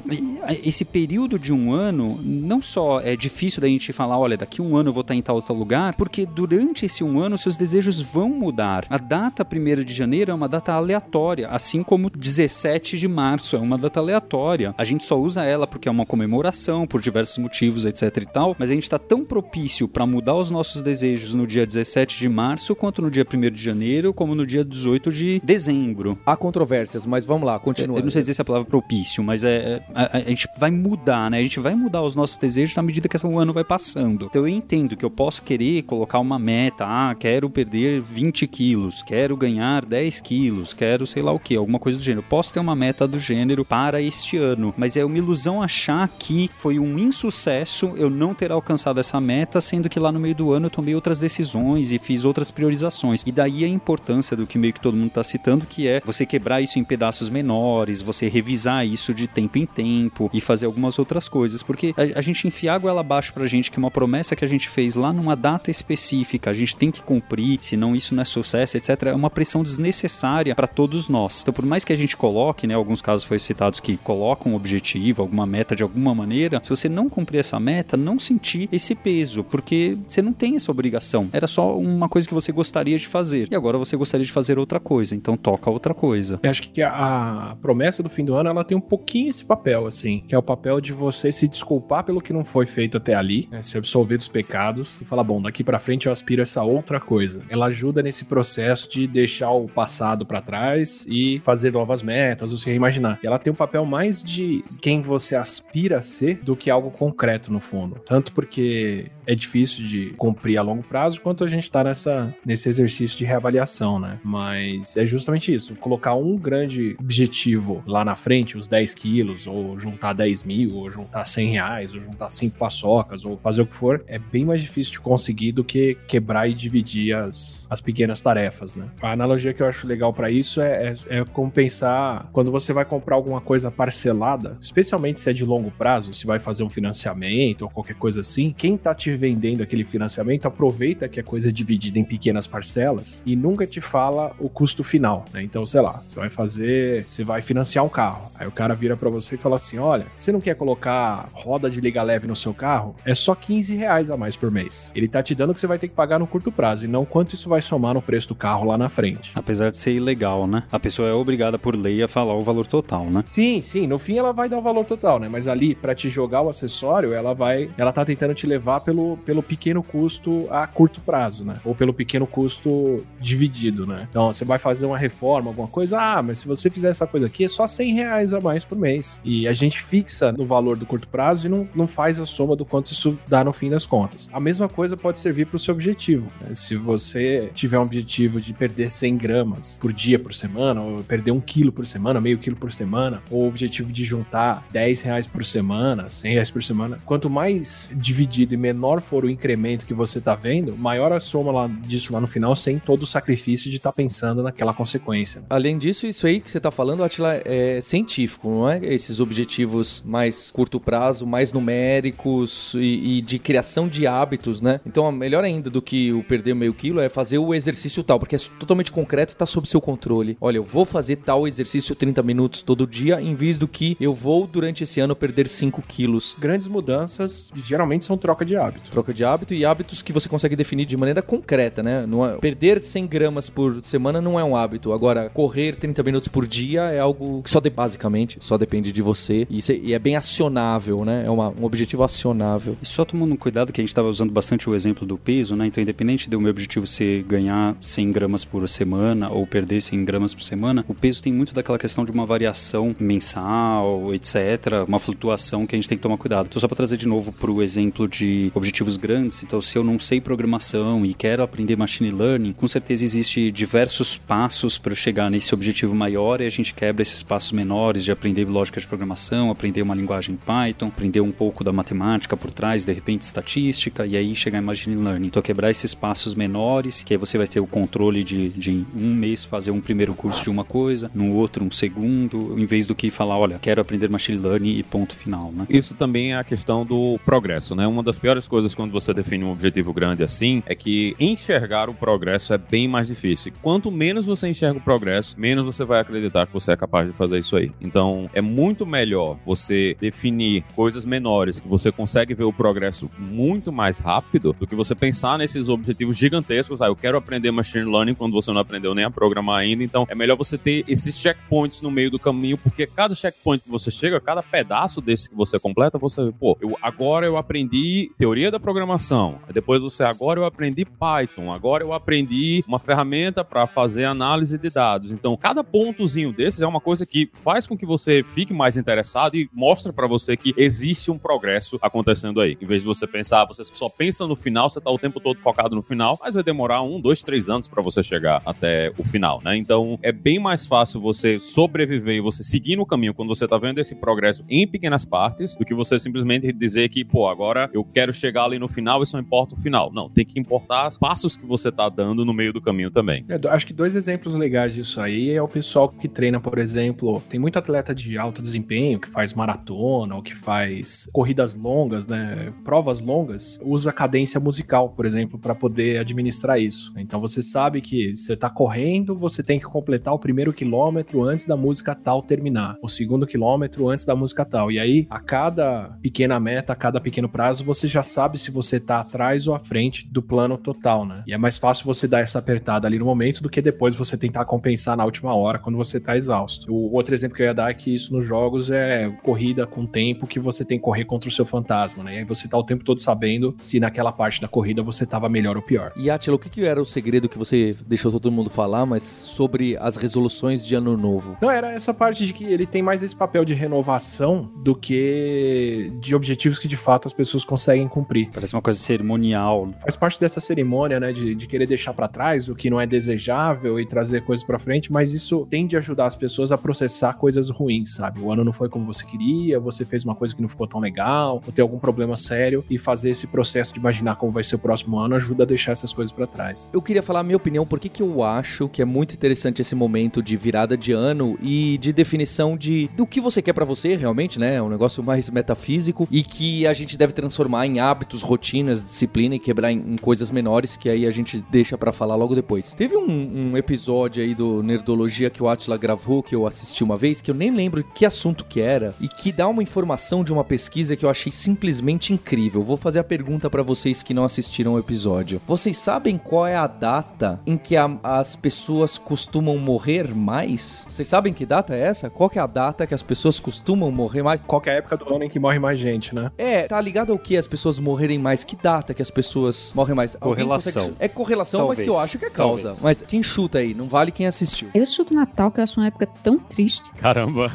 eh, esse período de um ano não só é difícil da gente falar, olha, daqui um ano eu vou estar em tal outro lugar, porque durante esse um ano seus desejos vão mudar. A data 1 de janeiro é uma data aleatória, assim como 17 de março é uma data aleatória. A gente só usa ela porque é uma comemoração, por diversos motivos, etc e tal, mas a gente está tão propício para mudar os nossos desejos no dia 17 de março, quanto no dia 1 de janeiro, como no dia 18 de dezembro. Há controvérsias, mas vamos lá, continua. Eu não sei dizer se é a palavra propício, mas é, é- a, a gente vai mudar, né? A gente vai mudar os nossos desejos na medida que esse um ano vai passando. Então eu entendo que eu posso querer colocar uma meta, ah, quero perder 20 quilos, quero ganhar 10 quilos, quero sei lá o que, alguma coisa do gênero. Eu posso ter uma meta do gênero para este ano, mas é uma ilusão achar que foi um insucesso eu não ter alcançado essa meta, sendo que lá no meio do ano eu tomei outras decisões e fiz outras priorizações. E daí a importância do que meio que todo mundo está citando, que é você quebrar isso em pedaços menores, você revisar isso de tempo em tempo e fazer algumas outras coisas. Porque a, a gente enfiar a goela abaixo pra gente que uma promessa que a gente fez lá numa data específica, a gente tem que cumprir, senão isso não é sucesso, etc. É uma pressão desnecessária para todos nós. Então, por mais que a gente coloque, né, alguns casos foi citados que colocam um objetivo, alguma meta de alguma maneira, se você não cumprir essa meta, não sentir esse peso, porque você não tem essa obrigação. Era só uma coisa que você gostaria de fazer. E agora você gostaria de fazer outra coisa, então toca outra coisa. Eu acho que a, promessa do fim do ano ela tem um pouquinho esse papel, assim, que é o papel de você se desculpar pelo que não foi feito até ali, né, se absolver dos pecados e falar, bom, daqui pra frente eu aspiro essa outra coisa. Ela ajuda nesse processo de deixar o passado pra trás e fazer novas metas, ou se reimaginar. E ela tem um papel mais de quem você aspira a ser do que algo concreto no fundo. Tanto porque é difícil de cumprir a longo prazo, quanto a gente tá nessa, nesse exercício de reavaliação, né? Mas é justamente isso, colocar um grande objetivo lá na frente, os 10 quilos, ou juntar 10 mil, ou juntar 100 reais, ou juntar 5 paçocas, ou fazer o que for, é bem mais difícil de conseguir do que quebrar e dividir as, as pequenas tarefas, né? A analogia que eu acho legal para isso é, é, é compensar quando você vai comprar alguma coisa parcelada, especialmente se é de longo prazo, se vai fazer um financiamento ou qualquer coisa assim, quem tá te vendendo aquele financiamento aproveita que a coisa é dividida em pequenas parcelas e nunca te fala o custo final, né? Então, sei lá, você vai fazer, você vai financiar um carro. Aí o cara vira para você e fala assim: olha, você não quer colocar roda de liga leve no seu carro? É só 15 reais a mais por mês. Ele tá te dando o que você vai ter que pagar no curto prazo e não quanto isso vai somar no preço do carro lá na frente. Apesar de ser ilegal, né? A pessoa é obrigada por lei a falar o valor total, né? Sim, sim, no fim ela vai dar o valor total, né? Mas ali, pra te jogar o acessório, ela vai. Ela tá tentando te levar pelo, pelo pequeno custo a curto prazo, né? Ou pelo pequeno custo dividido, né? Então, você vai fazer uma reforma, alguma coisa, ah, mas se você fizer essa coisa aqui, é só 100 reais a mais por mês. E a gente fixa no valor do curto prazo e não, não faz a soma do quanto isso dá no fim das contas. A mesma coisa pode servir para o seu objetivo. né? Se você tiver um objetivo de perder 100 gramas por dia, por semana, ou perder um quilo por semana, meio quilo por semana, ou o objetivo de juntar 10 reais por semana, 100 reais por semana, quanto mais dividido e menor for o incremento que você tá vendo, maior a soma lá disso lá no final, sem todo o sacrifício de estar pensando naquela consequência. Além disso, isso aí que você tá falando, Atila, é científico, não é? Esses objetivos mais curto prazo, mais numéricos e, e de criação de hábitos, né? Então, melhor ainda do que o perder meio quilo é fazer o exercício tal, porque é totalmente concreto e tá sob seu controle. Olha, eu vou fazer tal exercício 30 minutos todo dia, em vez do que eu vou, durante esse ano, perder 5 quilos. Grandes mudanças geralmente são troca de hábito. Hábito. Troca de hábito e hábitos que você consegue definir de maneira concreta, né? Não é- perder 100 gramas por semana não é um hábito. Agora, correr 30 minutos por dia é algo que só de, basicamente só depende de você e, e é bem acionável, né? É uma- um objetivo acionável. E só tomando um cuidado que a gente estava usando bastante o exemplo do peso, né? Então, independente do meu objetivo ser ganhar 100 gramas por semana ou perder 100 gramas por semana, o peso tem muito daquela questão de uma variação mensal, etc., uma flutuação que a gente tem que tomar cuidado. Então, só para trazer de novo para o exemplo de objetivos grandes, então, se eu não sei programação e quero aprender machine learning, com certeza existe diversos passos para eu chegar nesse objetivo maior e a gente quebra esses passos menores de aprender lógica de programação, aprender uma linguagem Python, aprender um pouco da matemática por trás, de repente estatística, e aí chegar em machine learning. Então quebrar esses passos menores, que aí você vai ter o controle de, de um mês fazer um primeiro curso de uma coisa, no outro um segundo, em vez do que falar, olha, quero aprender machine learning e ponto final, né? Isso também é a questão do progresso, né? Uma das piores coisas quando você define um objetivo grande assim é que enxergar o progresso é bem mais difícil. Quanto menos você enxerga o progresso, menos você vai acreditar que você é capaz de fazer isso aí. Então, é muito melhor você definir coisas menores que você consegue ver o progresso muito mais rápido do que você pensar nesses objetivos gigantescos. Ah, eu quero aprender machine learning quando você não aprendeu nem a programar ainda. Então, é melhor você ter esses checkpoints no meio do caminho, porque cada checkpoint que você chega, cada pedaço desse que você completa, você, pô, eu, agora eu aprendi teoria da programação. Depois você, agora eu aprendi Python. Agora eu aprendi uma ferramenta para fazer análise de dados. Então, cada pontozinho desses é uma coisa que faz com que você fique mais interessado e mostra para você que existe um progresso acontecendo aí. Em vez de você pensar, você só pensa no final, você tá o tempo todo focado no final, mas vai demorar um, dois, três anos para você chegar até o final, né? Então, é bem mais fácil você sobreviver e você seguir no caminho quando você tá vendo esse progresso em pequenas partes do que você simplesmente dizer que, pô, agora eu quero chegar ali no final e só importa o final. Não, tem que importar os passos que você tá dando no meio do caminho também. É, acho que dois exemplos legais disso aí é o pessoal que treina, por exemplo, tem muito atleta de alto desempenho que faz maratona ou que faz corridas longas, né, provas longas, usa cadência musical, por exemplo, para poder administrar isso. Então você sabe que você tá correndo, você tem que completar o primeiro quilômetro antes da música tal terminar, o segundo quilômetro antes da música tal. E aí, a cada pequena meta, a cada pequeno prazo, você já sabe se você tá atrás ou à frente do plano total, né? E é mais fácil você dar essa apertada ali no momento do que depois você tentar compensar na última hora quando você tá exausto. O outro exemplo que eu ia dar é que isso nos jogos é corrida com tempo que você tem que correr contra o seu fantasma, né? E aí você tá o tempo todo sabendo se naquela parte da corrida você tava melhor ou pior. E Atila, o que, que era o segredo que você deixou todo mundo falar, mas sobre as resoluções de ano novo? Não, era essa parte de que ele tem mais esse papel de renovação do que de objetivos que de fato as pessoas conseguem cumprir. Parece uma coisa cerimonial. Faz parte dessa cerimônia, né, de, de querer deixar pra trás o que não é desejável e trazer coisas pra frente, mas isso tende a ajudar as pessoas a processar coisas ruins, sabe? O ano não foi como você queria, você fez uma coisa que não ficou tão legal, ou tem algum problema sério, e fazer esse processo de imaginar como vai ser o próximo ano ajuda a deixar essas coisas pra trás. Eu queria falar a minha opinião, por que que eu acho que é muito interessante esse momento de virada de ano e de definição de do que você quer pra você realmente, né? É um negócio mais metafísico e que a gente deve transformar em hábitos, rotinas, disciplina e quebrar em, em coisas menores que aí a gente deixa pra falar logo depois. Teve um, um episódio aí do Nerdologia que o Atila gravou, que eu assisti uma vez, que eu nem lembro que assunto que era e que dá uma informação de uma pesquisa que eu achei simplesmente incrível. Vou fazer a pergunta pra vocês que não assistiram o episódio. Vocês sabem qual é a data em que a- as pessoas costumam morrer mais? Vocês sabem que data é essa? Qual que é a data que as pessoas costumam morrer mais? Qual que é a época do ano em que morre mais gente, né? É, tá ligado ao que as pessoas morrerem mais? Que data que as pessoas morrem mais? Correlação. consegue- É correlação, mas Talvez. que eu acho que é causa. Talvez. Mas quem chuta aí? Não vale quem assistiu. Eu chuto Natal, que eu acho uma época tão triste. Caramba.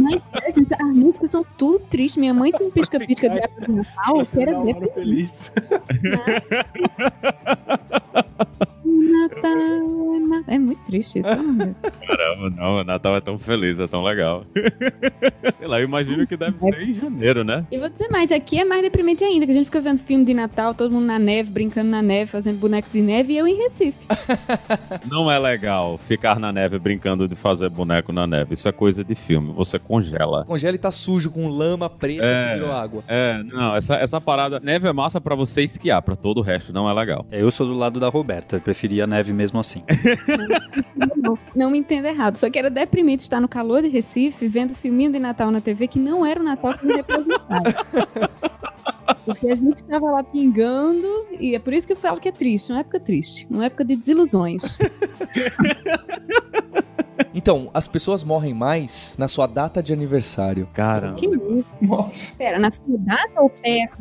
Mas, é, gente, as músicas são tudo tristes. Minha mãe tem um pisca-pisca de época de Natal. Eu quero ver. feliz. Natal, Natal. É muito triste isso. Deus. Caramba, não, o Natal é tão feliz, é tão legal. Sei lá, eu imagino que deve ser em janeiro, né? E vou dizer mais, aqui é mais deprimente ainda, que a gente fica vendo filme de Natal, todo mundo na neve, brincando na neve, fazendo boneco de neve, e eu em Recife. Não é legal ficar na neve brincando de fazer boneco na neve. Isso é coisa de filme, você congela. Congela e tá sujo com lama preta É. que virou água. É, não, essa, essa parada. Neve é massa pra você esquiar, pra todo o resto não é legal. É, Eu sou do lado da Roberta, preferia a neve mesmo assim. Não, não me entenda errado, só que era deprimente estar no calor de Recife, vendo filminho de Natal na TV que não era o Natal que me representava. Porque a gente tava lá pingando, e é por isso que eu falo que é triste, uma época triste, uma época de desilusões. Então, as pessoas morrem mais na sua data de aniversário. Cara, que isso? Nossa. Pera, na sua data ou perto?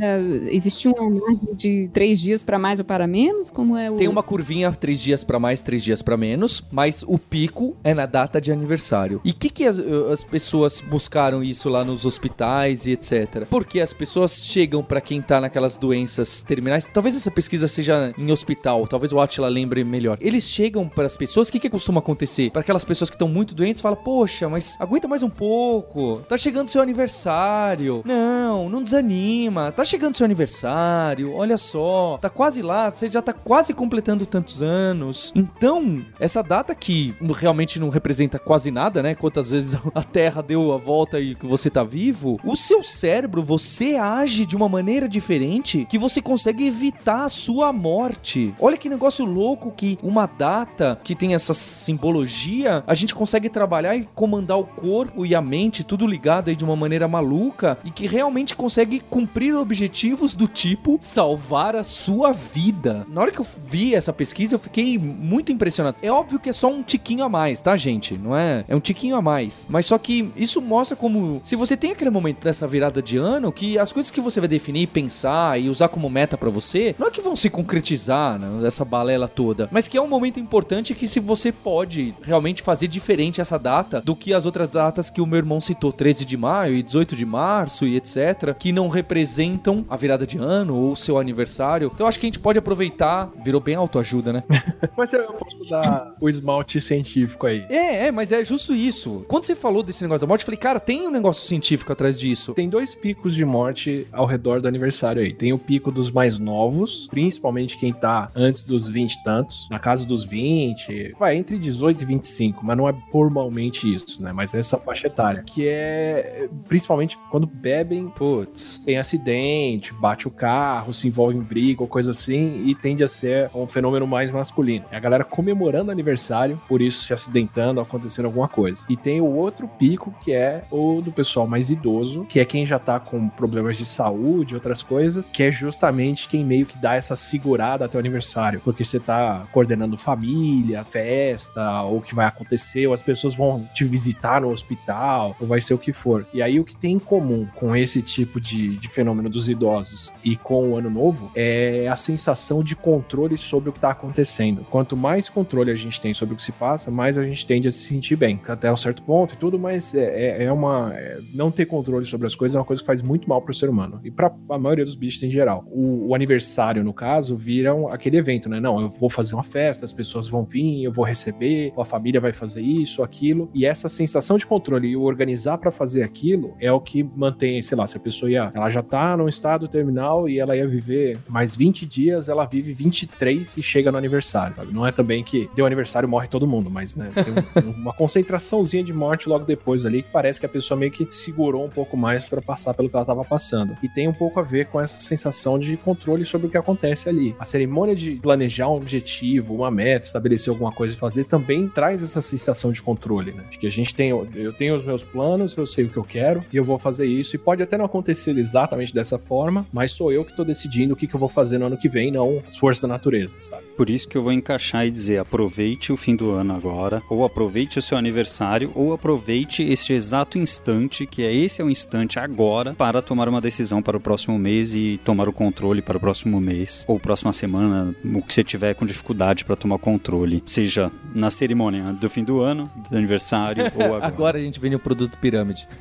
Existe uma margem de três dias pra mais ou para menos? Como é o. Tem uma curvinha, três dias pra mais, três dias pra menos, mas o pico é na data de aniversário. E o que, que as, as pessoas buscaram isso lá nos hospitais e etc? Porque as pessoas chegam pra quem tá naquelas doenças terminais. Talvez essa pesquisa seja em hospital, talvez o Atila lembre melhor. Eles chegam pras pessoas, o que, que costuma acontecer? Para aquelas pessoas que estão muito doentes, fala: Poxa, mas aguenta mais um pouco. Tá chegando seu aniversário. Não, não desanima. Tá chegando seu aniversário. Olha só, tá quase lá. Você já tá quase completando tantos anos. Então, essa data que realmente não representa quase nada, né? Quantas vezes a Terra deu a volta e que você tá vivo. O seu cérebro, você age de uma maneira diferente que você consegue evitar a sua morte. Olha que negócio louco que uma data que tem essa simbologia, a gente consegue trabalhar e comandar o corpo e a mente, tudo ligado aí de uma maneira maluca e que realmente consegue cumprir objetivos do tipo salvar a sua vida. Na hora que eu vi essa pesquisa, eu fiquei muito impressionado. É óbvio que é só um tiquinho a mais, tá, gente? Não é? É um tiquinho a mais. Mas só que isso mostra como se você tem aquele momento dessa virada de ano que as coisas que você vai definir, pensar e usar como meta para você, não é que vão se concretizar, né, essa balela toda, mas que é um momento importante que se você pode realmente fazer diferente essa data do que as outras datas que o meu irmão citou, 13 de maio e 18 de março e etc, que não representam a virada de ano ou o seu aniversário. Então acho que a gente pode aproveitar, virou bem autoajuda, né? Mas eu posso dar o esmalte científico aí. É, é, mas é justo isso. Quando você falou desse negócio da morte, eu falei, cara, tem um negócio científico atrás disso. Tem dois picos de morte ao redor do aniversário aí. Tem o pico dos mais novos, principalmente quem tá antes dos 20 e tantos, na casa dos 20, vai entre 18 e 25, mas não é formalmente isso, né? Mas é essa faixa etária, que é principalmente quando bebem, Putz. tem acidente, bate o carro, se envolve em briga ou coisa assim, e tende a ser um fenômeno mais masculino. É a galera comemorando aniversário, por isso se acidentando, acontecendo alguma coisa. E tem o outro pico, que é o do pessoal mais idoso, que é quem já tá com problemas de saúde, outras coisas, que é justamente quem meio que dá essa segurada até o aniversário, porque você tá coordenando família, festa, ou o que vai acontecer, ou as pessoas vão te visitar no hospital, ou vai ser o que for. E aí o que tem em comum com esse tipo de, de fenômeno dos idosos e com o ano novo é a sensação de controle sobre o que tá acontecendo. Quanto mais controle a gente tem sobre o que se passa, mais a gente tende a se sentir bem, até um certo ponto e tudo, mas é, é- é uma. é- não ter controle sobre as coisas é uma coisa que faz muito mal pro ser humano e pra a maioria dos bichos em geral. O, o aniversário, no caso, vira um- aquele evento, né? Não, eu vou fazer uma festa, as pessoas vão vir, eu vou receber, a família vai fazer isso, aquilo, e essa sensação de controle e o organizar pra fazer aquilo é o que mantém, sei lá, se a pessoa ia, ela já tá num estado terminal e ela ia viver mais 20 dias, ela vive 23 e chega no aniversário, sabe? Não é também que deu aniversário morre todo mundo, mas, né, tem um- uma concentraçãozinha de morte logo depois ali que parece que a pessoa meio que segurou um pouco mais pra passar pelo que ela tava passando. E tem um pouco a ver com essa sensação de controle sobre o que acontece ali. A cerimônia de planejar um objetivo, uma meta, estabelecer alguma coisa e fazer também traz essa sensação de controle, né? De que a gente tem, eu tenho os meus planos, eu sei o que eu quero e eu vou fazer isso. E pode até não acontecer exatamente dessa forma, mas sou eu que tô decidindo o que, que eu vou fazer no ano que vem, não as forças da natureza, sabe? Por isso que eu vou encaixar e dizer: aproveite o fim do ano agora, ou aproveite o seu aniversário, ou aproveite este exato instante, que é esse é o instante agora, para tomar uma decisão para o próximo mês e tomar o controle para o próximo mês, ou próxima semana, o que você tiver com dificuldade para tomar controle, seja na cerimônia do fim do ano, do aniversário, ou agora. Agora a gente vende o produto pirâmide.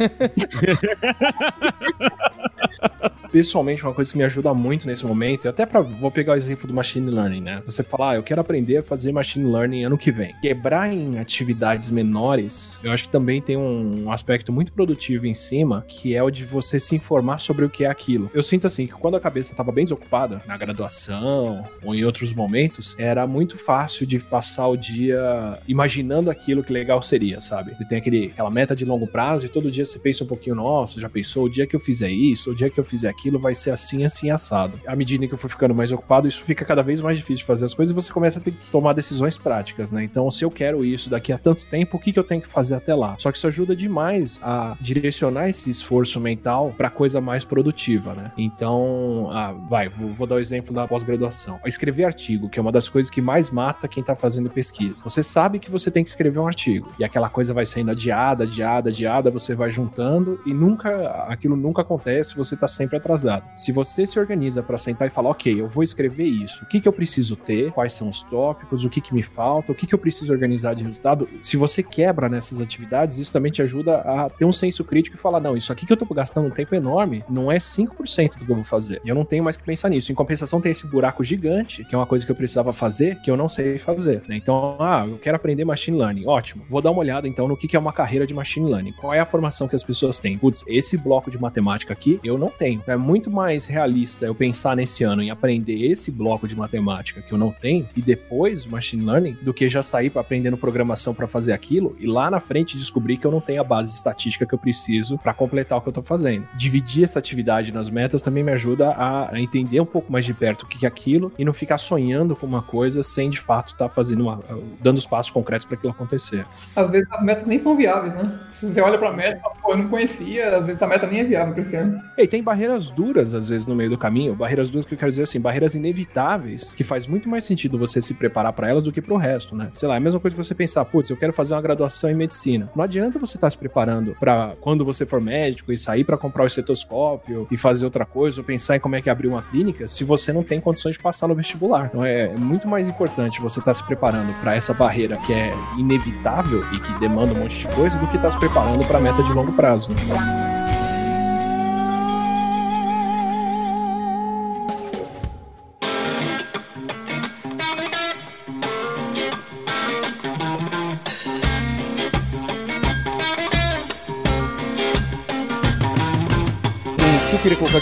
pessoalmente, uma coisa que me ajuda muito nesse momento, e até para vou pegar o exemplo do machine learning, né? Você falar, ah, eu quero aprender a fazer machine learning ano que vem. Quebrar em atividades menores, eu acho que também tem um aspecto muito produtivo em cima, que é o de você se informar sobre o que é aquilo. Eu sinto assim que quando a cabeça estava bem desocupada, na graduação ou em outros momentos, era muito fácil de passar o dia imaginando aquilo que legal seria, sabe? Você tem aquele, aquela meta de longo prazo e todo dia você pensa um pouquinho, nossa, já pensou o dia que eu fizer isso, o dia que eu fizer aquilo aquilo vai ser assim, assim, assado. À medida que eu for ficando mais ocupado, isso fica cada vez mais difícil de fazer as coisas e você começa a ter que tomar decisões práticas, né? Então, se eu quero isso daqui a tanto tempo, o que, que eu tenho que fazer até lá? Só que isso ajuda demais a direcionar esse esforço mental para coisa mais produtiva, né? Então, ah, vai, vou, dar o exemplo da pós-graduação. Escrever artigo, que é uma das coisas que mais mata quem tá fazendo pesquisa. Você sabe que você tem que escrever um artigo e aquela coisa vai sendo adiada, adiada, adiada, você vai juntando e nunca aquilo nunca acontece, você tá sempre atrasado. Se você se organiza para sentar e falar, ok, eu vou escrever isso, o que, que eu preciso ter, quais são os tópicos, o que, que me falta, o que, que eu preciso organizar de resultado, se você quebra nessas atividades, isso também te ajuda a ter um senso crítico e falar, não, isso aqui que eu tô gastando um tempo enorme não é 5% do que eu vou fazer. E eu não tenho mais que pensar nisso. Em compensação, tem esse buraco gigante, que é uma coisa que eu precisava fazer, que eu não sei fazer. Né? Então, ah, eu quero aprender machine learning. Ótimo. Vou dar uma olhada então no que, que é uma carreira de machine learning. Qual é a formação que as pessoas têm? Putz, esse bloco de matemática aqui eu não tenho. É muito mais realista eu pensar nesse ano em aprender esse bloco de matemática que eu não tenho e depois machine learning do que já sair aprendendo programação para fazer aquilo e lá na frente descobrir que eu não tenho a base estatística que eu preciso para completar o que eu tô fazendo. Dividir essa atividade nas metas também me ajuda a, entender um pouco mais de perto o que é aquilo e não ficar sonhando com uma coisa sem de fato estar tá fazendo uma, dando os passos concretos para aquilo acontecer. Às vezes as metas nem são viáveis, né? Se você olha para a meta, pô, eu não conhecia, às vezes a meta nem é viável para esse ano. E tem barreiras duras às vezes no meio do caminho, barreiras duras que eu quero dizer assim, barreiras inevitáveis que faz muito mais sentido você se preparar para elas do que para o resto, né? Sei lá, é a mesma coisa que você pensar, putz, eu quero fazer uma graduação em medicina. Não adianta você estar tá se preparando para quando você for médico e sair para comprar o estetoscópio e fazer outra coisa, ou pensar em como é que abrir uma clínica, se você não tem condições de passar no vestibular. Então é muito mais importante você estar tá se preparando para essa barreira que é inevitável e que demanda um monte de coisa do que estar tá se preparando para a meta de longo prazo. queria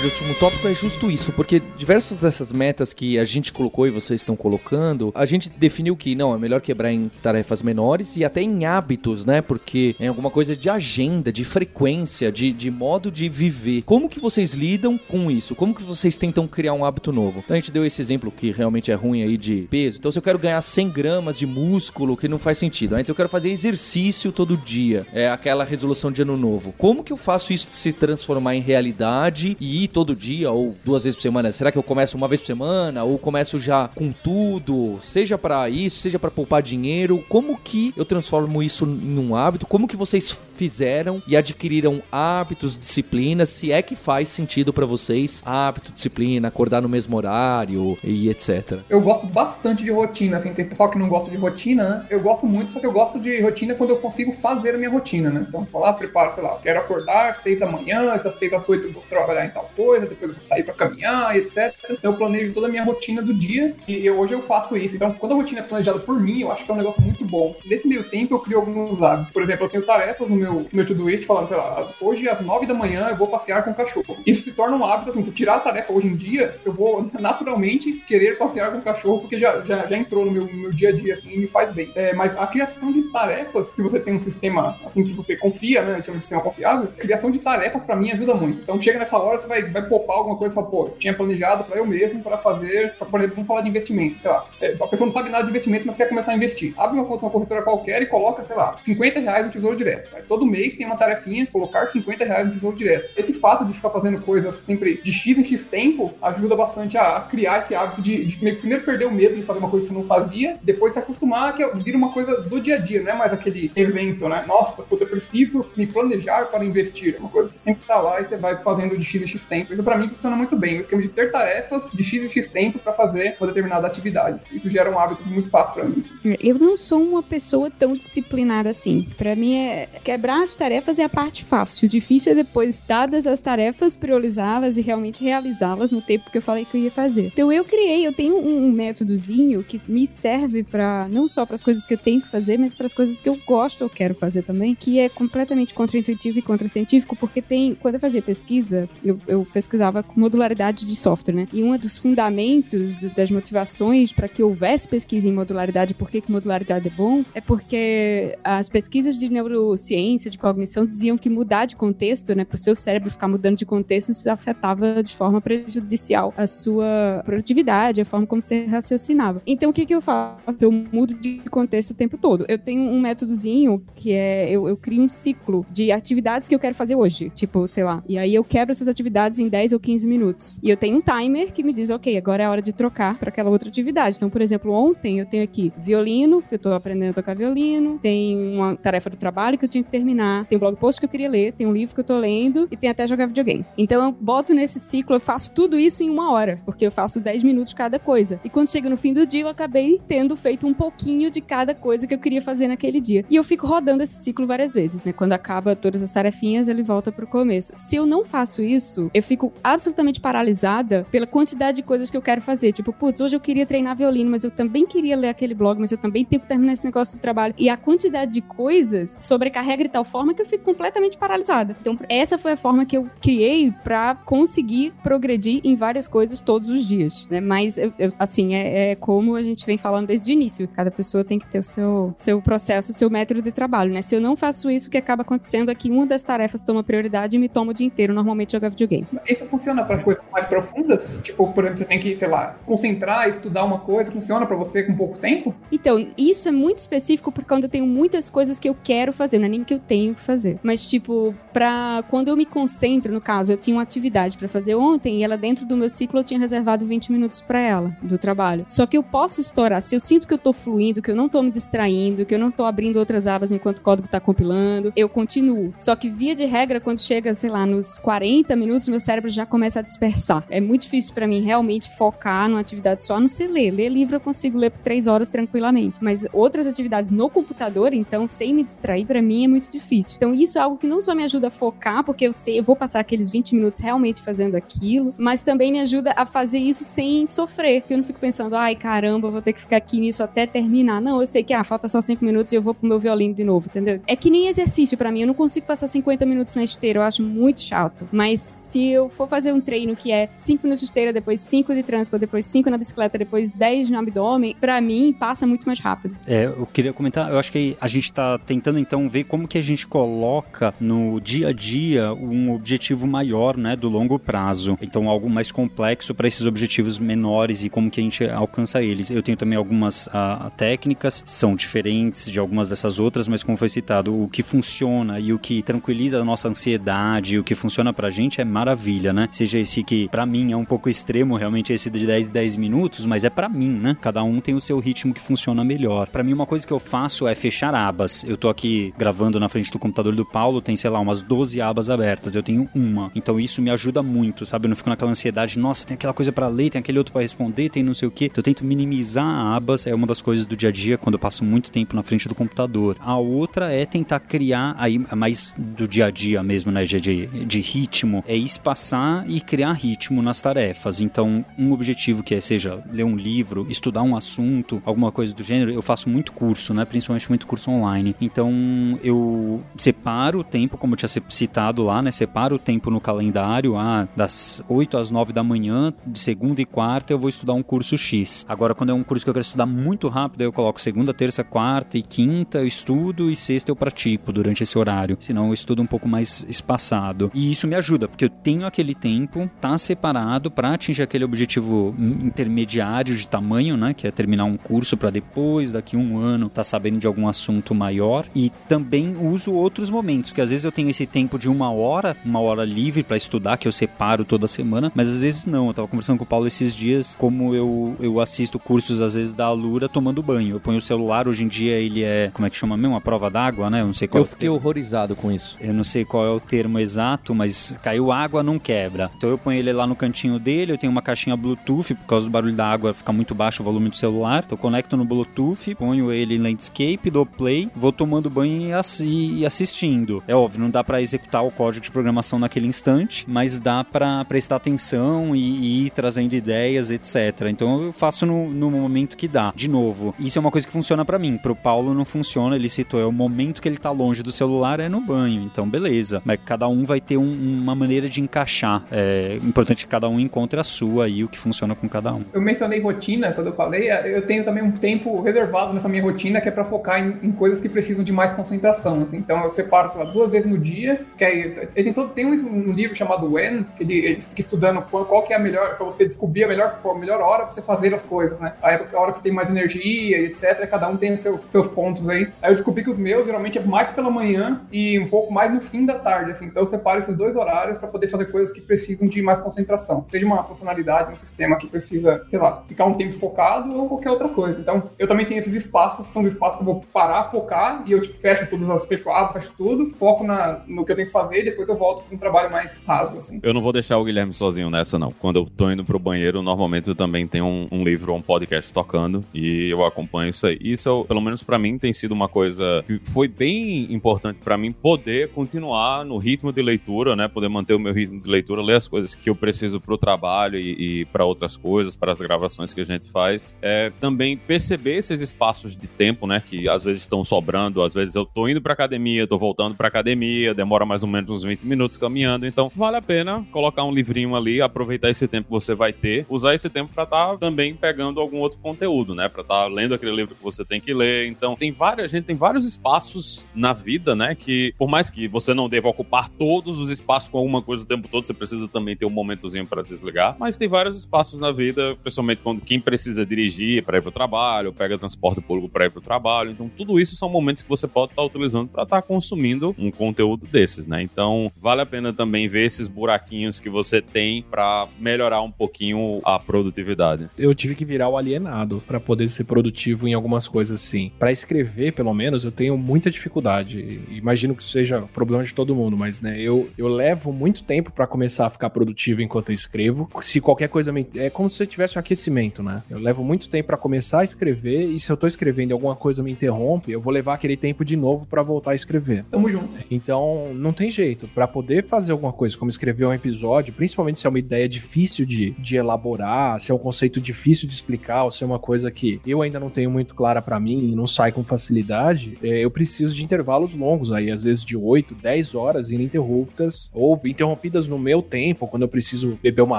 colocar de último tópico é justo isso, porque diversas dessas metas que a gente colocou e vocês estão colocando, a gente definiu que não, é melhor quebrar em tarefas menores e até em hábitos, né? Porque é alguma coisa de agenda, de frequência, de, de modo de viver. Como que vocês lidam com isso? Como que vocês tentam criar um hábito novo? Então a gente deu esse exemplo que realmente é ruim aí de peso. Então se eu quero ganhar 100 gramas de músculo, que não faz sentido. Né? Então eu quero fazer exercício todo dia. É aquela resolução de ano novo. Como que eu faço isso se transformar em realidade e ir todo dia ou duas vezes por semana? Será que eu começo uma vez por semana ou começo já com tudo? Seja para isso, seja para poupar dinheiro. Como que eu transformo isso em um hábito? Como que vocês fizeram e adquiriram hábitos, disciplinas? Se é que faz sentido para vocês hábito, disciplina, acordar no mesmo horário e etc. Eu gosto bastante de rotina, assim, tem pessoal que não gosta de rotina, né? Eu gosto muito, só que eu gosto de rotina quando eu consigo fazer a minha rotina, né? Então, vou lá, preparo, sei lá, eu quero acordar seis da manhã, essas seis às oito vou trabalhar em tal coisa, depois eu vou sair para caminhar, etc. Então eu planejo toda a minha rotina do dia e eu, hoje eu faço isso. Então, quando a rotina é planejada por mim, eu acho que é um negócio muito bom. Nesse meio tempo, eu crio alguns hábitos. Por exemplo, eu tenho tarefas no meu, meu to-do-list falando, sei lá, hoje às nove da manhã eu vou passear com o cachorro. Isso se torna um hábito, assim, se eu tirar a tarefa hoje em dia, eu vou naturalmente querer passear com o cachorro, porque já, já, já entrou no meu, meu dia a dia, assim, e me faz bem. É, mas a criação de tarefas, se você tem um sistema, assim, que você confia, né, chama de sistema confiável, criação de tarefas, para mim, ajuda muito. Então, chega nessa hora, você vai, vai poupar alguma coisa e fala, pô, tinha planejado para eu mesmo para fazer, pra, por exemplo, vamos falar de investimento, sei lá. É, a pessoa não sabe nada de investimento, mas quer começar a investir. Abre uma conta uma corretora qualquer e coloca, sei lá, 50 reais no tesouro direto. Aí, todo mês tem uma tarefinha, colocar 50 reais no tesouro direto. Esse fato de ficar fazendo coisas sempre de X em X tempo ajuda bastante a criar esse hábito de, de primeiro perder o medo de fazer uma coisa que você não fazia, depois se acostumar que vira uma coisa do dia a dia, não é mais aquele evento, né? Nossa, puta, eu preciso me planejar para investir. É uma coisa que sempre tá lá e você vai fazendo de X em X tempo. Isso para mim funciona muito bem. O esquema de ter tarefas de X em X tempo para fazer uma determinada atividade. Isso gera um hábito muito fácil para mim. Assim. Eu não sou uma pessoa tão disciplinada assim. Para mim, é quebrar as tarefas é a parte fácil. O difícil é depois, dadas as tarefas, priorizá-las e realmente realizá-las no tempo que eu falei que eu ia fazer. Então eu criei, eu tenho um métodozinho que me serve para não só para as coisas que eu tenho que fazer, mas para as coisas que eu gosto ou quero fazer também, que é completamente contraintuitivo e contracientífico, porque tem, quando eu fazia pesquisa, eu, eu pesquisava com modularidade de software, né? E um dos fundamentos do, das motivações para que houvesse pesquisa em modularidade, por que modularidade é bom, é porque as pesquisas de neurociência, de cognição, diziam que mudar de contexto, né, para o seu cérebro ficar mudando de contexto, isso afetava de forma prejudicial a sua produtividade, a forma como você raciocinava. Então, o que, que eu faço? Eu mudo de contexto o tempo todo. Eu tenho um métodozinho que é, eu, eu crio um ciclo de atividades que eu quero fazer hoje, tipo, sei lá, e aí eu quebro essas atividades em 10 ou 15 minutos. E eu tenho um timer que me diz, ok, agora é a hora de trocar para aquela outra atividade. Então, por exemplo, ontem eu tenho aqui violino, que eu tô aprendendo a tocar violino, tem uma tarefa do trabalho que eu tinha que terminar, tem um blog post que eu queria ler, tem um livro que eu tô lendo e tem até jogar videogame. Então eu boto nesse ciclo, eu faço tudo isso em uma hora, porque eu faço 10 minutos cada coisa. E quando chega no fim do dia, eu acabei tendo feito um pouquinho de cada coisa que eu queria fazer naquele dia. E eu fico rodando esse ciclo várias vezes, né? Quando acaba todas as tarefinhas, ele volta pro começo. Se eu não faço isso, eu fico absolutamente paralisada pela quantidade de coisas que eu quero fazer. Tipo, putz, hoje eu queria treinar violino, mas eu também queria ler aquele blog, mas eu também tenho que terminar esse negócio do trabalho. E a quantidade de coisas sobrecarrega de tal forma que eu fico completamente paralisada. Então, essa foi a forma que eu criei para conseguir progredir em várias coisas todos os dias, né? Mas, eu, eu, assim, é, é, como a gente vem falando desde o início. Cada pessoa tem que ter o seu, seu processo, o seu método de trabalho, né? Se eu não faço isso, o que acaba acontecendo é que uma das tarefas toma prioridade e me toma o dia inteiro, normalmente, jogar videogame. Isso funciona para coisas mais profundas? Tipo, por exemplo, você tem que, sei lá, concentrar, estudar uma coisa, funciona para você com pouco tempo? Então, isso é muito específico porque quando eu tenho muitas coisas que eu quero fazer, não é nem que eu tenho que fazer. Mas, tipo, pra quando eu me concentro, no caso, eu tinha uma atividade para fazer ontem e ela dentro do meu ciclo eu tinha reservado 20 minutos para ela, do trabalho. Só que eu posso estourar, se eu sinto que eu tô fluindo, que eu não tô me distraindo, que eu não tô abrindo outras abas enquanto o código tá compilando, eu continuo. Só que via de regra, quando chega, sei lá, nos 40 minutos, meu cérebro já começa a dispersar. É muito difícil para mim realmente focar numa atividade só, não sei ler. Ler livro eu consigo ler por 3 horas tranquilamente. Mas outras atividades no computador, então, sem me distrair, para mim é muito difícil. Então, isso é algo que não só me ajuda a focar, porque eu sei, eu vou passar aqueles 20 minutos realmente fazendo aquilo, mas também me ajuda a fazer isso sem sofrer, que eu não fico pensando, ai caramba, vou ter que ficar aqui nisso até terminar. Não, eu sei que, ah, falta só 5 minutos e eu vou pro meu violino de novo, entendeu? É que nem exercício para mim, eu não consigo passar 50 minutos na esteira, eu acho muito chato. Mas se eu for fazer um treino que é 5 minutos de esteira, depois 5 de transporte, depois 5 na bicicleta, depois 10 no abdômen, para mim passa muito mais rápido. É, eu queria comentar, eu acho que a gente tá tentando então ver como que a gente coloca no dia a dia um objetivo maior, né, do longo prazo. Então algo mais complexo para esses objetivos menores e como que a gente alcança eles. Eu tenho também algumas uh, técnicas, são diferentes de algumas dessas outras, mas como foi citado, o que funciona e o que tranquiliza a nossa ansiedade, o que funciona pra gente é maravilha, né? Seja esse que para mim é um pouco extremo, realmente esse de 10 10 minutos, mas é para mim, né? Cada um tem o seu ritmo que funciona melhor. Para mim uma coisa que eu faço é fechar abas. Eu tô aqui gravando na frente do computador do Paulo, tem sei lá umas 12 abas abertas, eu tenho uma. Então isso me ajuda muito, sabe? Eu não fico naquela ansiedade, nossa, tem aquela coisa para ler, tem aquele outro para responder, tem não sei o que. Então, eu tento minimizar abas, é uma das coisas do dia a dia quando eu passo muito tempo na frente do computador. A outra é tentar criar aí mais do dia a dia mesmo, né, de, de, de ritmo, é espaçar e criar ritmo nas tarefas. Então, um objetivo que é, seja ler um livro, estudar um assunto, alguma coisa do gênero, eu faço muito curso, né, principalmente muito curso online. Então, eu separo o tempo, como eu tinha citado lá, né, separo o tempo no calendário, ah, das 8 às 9 da manhã, de segunda e quarta eu vou estudar um curso X. Agora, quando é um curso que eu quero estudar muito rápido, eu coloco segunda, terça, quarta e quinta eu estudo e sexta eu pratico durante esse horário. Senão eu estudo um pouco mais espaçado. E isso me ajuda, porque eu tenho aquele tempo, tá separado para atingir aquele objetivo intermediário de tamanho, né? Que é terminar um curso para depois, daqui um ano, tá sabendo de algum assunto maior. E também uso outros momentos, porque às vezes eu tenho esse tempo de uma hora, uma hora livre para estudar, que eu separo toda semana, mas às vezes não. Eu tava conversando com o Paulo esses dias, como eu, eu assisto cursos às vezes da Alura tomando banho. Eu ponho o celular, hoje em dia ele é, como é que chama mesmo? Uma prova d'água, né? Eu não sei qual Eu fiquei horrorizado com isso. Eu não sei qual é o termo exato, mas caiu água, não quebra. Então eu ponho ele lá no cantinho dele, eu tenho uma caixinha Bluetooth, por causa do barulho da água fica muito baixo o volume do celular. Então eu conecto no Bluetooth, ponho ele em landscape, dou play, vou tomando banho e, assi assistindo. É óbvio, não dá para executar o código de programação naquele instante, mas dá para prestar atenção e, e, ir trazendo ideias, etc. Então eu faço no, no momento que dá. De novo, isso é uma coisa que funciona para mim. Pro Paulo não funciona, ele citou, é o momento que ele tá longe do celular é no banho. Então beleza. Mas cada um vai ter um, uma maneira de encaixar. É importante que cada um encontre a sua e o que funciona com cada um. Eu mencionei rotina quando eu falei, eu tenho também um tempo reservado nessa minha rotina que é para focar em, em, coisas que precisam de mais concentração. Assim. Então eu separo, sei lá, duas vezes no dia, que tem todo, tem um, um livro chamado When, que ele, ele fica estudando qual, qual que é a melhor, pra você descobrir a melhor, a melhor hora pra você fazer as coisas, né? A, época, a hora que você tem mais energia e etc. Cada um tem os seus, seus pontos aí. Aí eu descobri que os meus geralmente é mais pela manhã e um pouco mais no fim da tarde, assim. Então eu separo esses dois horários para poder fazer coisas que precisam de mais concentração. Seja uma funcionalidade, um sistema que precisa, sei lá, ficar um tempo focado ou qualquer outra coisa. Então eu também tenho esses espaços que são os espaços que eu vou parar, focar e eu tipo, fecho todas as, fecho fecho tudo, foco na, no que eu tenho que fazer e depois eu volto para um trabalho mais raso, assim. Eu não vou deixar o Guilherme sozinho nessa, não. Quando eu tô indo pro banheiro, normalmente eu também tenho um, um livro ou um podcast tocando e eu acompanho isso aí. Isso, pelo menos para mim, tem sido uma coisa que foi bem importante para mim poder continuar no ritmo de leitura, né? Poder manter o meu ritmo de leitura, ler as coisas que eu preciso pro trabalho e, e para outras coisas, para as gravações que a gente faz. É, também perceber esses espaços de tempo, né? Que às vezes estão sobrando, às vezes eu tô indo pra academia, tô voltando pra academia, demora mais ou menos uns 20 minutos caminhando, então vale a pena colocar um livrinho ali, aproveitar esse tempo que você vai ter, usar esse tempo para estar tá também pegando algum outro conteúdo, né? Para estar tá lendo aquele livro que você tem que ler. Então, tem várias, a gente tem vários espaços na vida, né, que por mais que você não deva ocupar todos os espaços com alguma coisa o tempo todo, você precisa também ter um momentozinho para desligar, mas tem vários espaços na vida, principalmente quando quem precisa dirigir para ir pro trabalho, pega transporte público para ir pro trabalho. Então, tudo isso são momentos que você pode estar tá utilizando para estar tá consumindo um conteúdo desses, né? Então, vale a pena também ver esses buraquinhos que você tem para melhorar um pouquinho a produtividade. Eu tive que virar o alienado para poder ser produtivo em algumas coisas assim. Para escrever, pelo menos, eu tenho muita dificuldade. Imagino que seja problema de todo mundo, mas né, eu, eu levo muito tempo para começar a ficar produtivo enquanto eu escrevo. Se qualquer coisa me... é como se eu tivesse um aquecimento, né? Eu levo muito tempo para começar a escrever e se eu tô escrevendo e alguma coisa me interrompe, eu vou levar aquele tempo de novo para voltar a escrever. Tamo junto. Então, não tem jeito. Para poder fazer alguma coisa, como escrever um episódio, principalmente se é uma ideia difícil de, de elaborar, se é um conceito difícil de explicar, ou se é uma coisa que eu ainda não tenho muito clara para mim e não sai com facilidade, é, eu preciso de intervalos longos aí, às vezes de 8, 10 horas ininterruptas, ou interrompidas no meu tempo, quando eu preciso beber uma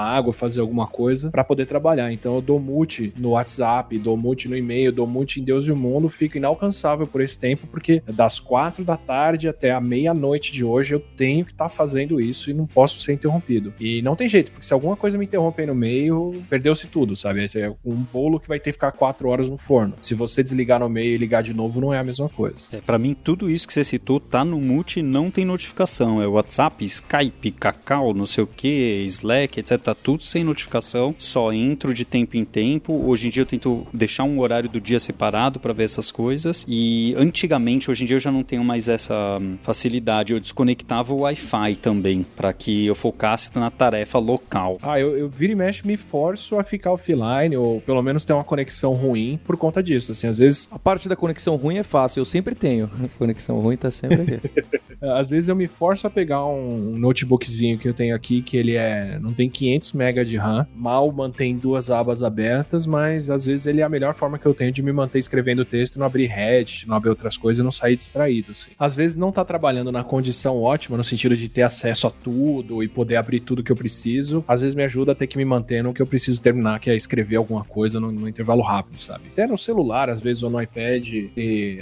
água, fazer alguma coisa, para poder trabalhar. Então eu dou mute no WhatsApp, dou mute no e-mail, dou mute em Deus e o Mundo, fico inalcançável por esse tempo, porque das 4 da tarde até a meia-noite de hoje eu tenho que estar tá fazendo isso e não posso ser interrompido. E não tem jeito, porque se alguma coisa me interrompe aí no meio, perdeu-se tudo, sabe? É um bolo que vai ter que ficar 4 horas no forno. Se você desligar no meio e ligar de novo, não é a mesma coisa. É, para mim, tudo isso que você citou tá no mute e não tem notificação. É WhatsApp, Skype, Cacau, não sei o que, Slack, etc. Tá tudo sem notificação. Só entro de tempo em tempo. Hoje em dia eu tento deixar um horário do dia separado para ver essas coisas. E antigamente, hoje em dia eu já não tenho mais essa hum, facilidade. Eu desconectava o Wi-Fi também, para que eu focasse na tarefa local. Ah, eu, eu vira e mexe me forço a ficar offline, ou pelo menos ter uma conexão ruim por conta disso. Assim, às vezes. A parte da conexão ruim é fácil, eu sempre tenho. A conexão ruim tá sempre aqui. às vezes eu me forço a pegar um notebookzinho que eu tenho aqui, que ele é. não tem 500 MB de RAM, mal mantém duas abas abertas, mas às vezes ele é a melhor forma que eu tenho de me manter escrevendo texto, não abrir Reddit, não abrir outras coisas e não sair distraído. Assim. Às vezes não tá trabalhando na condição ótima, no sentido de ter acesso a tudo e poder abrir tudo que eu preciso. Às vezes me ajuda a ter que me manter no que eu preciso terminar, que é escrever alguma coisa no, no intervalo rápido, sabe? Até no celular, às vezes, ou no iPad,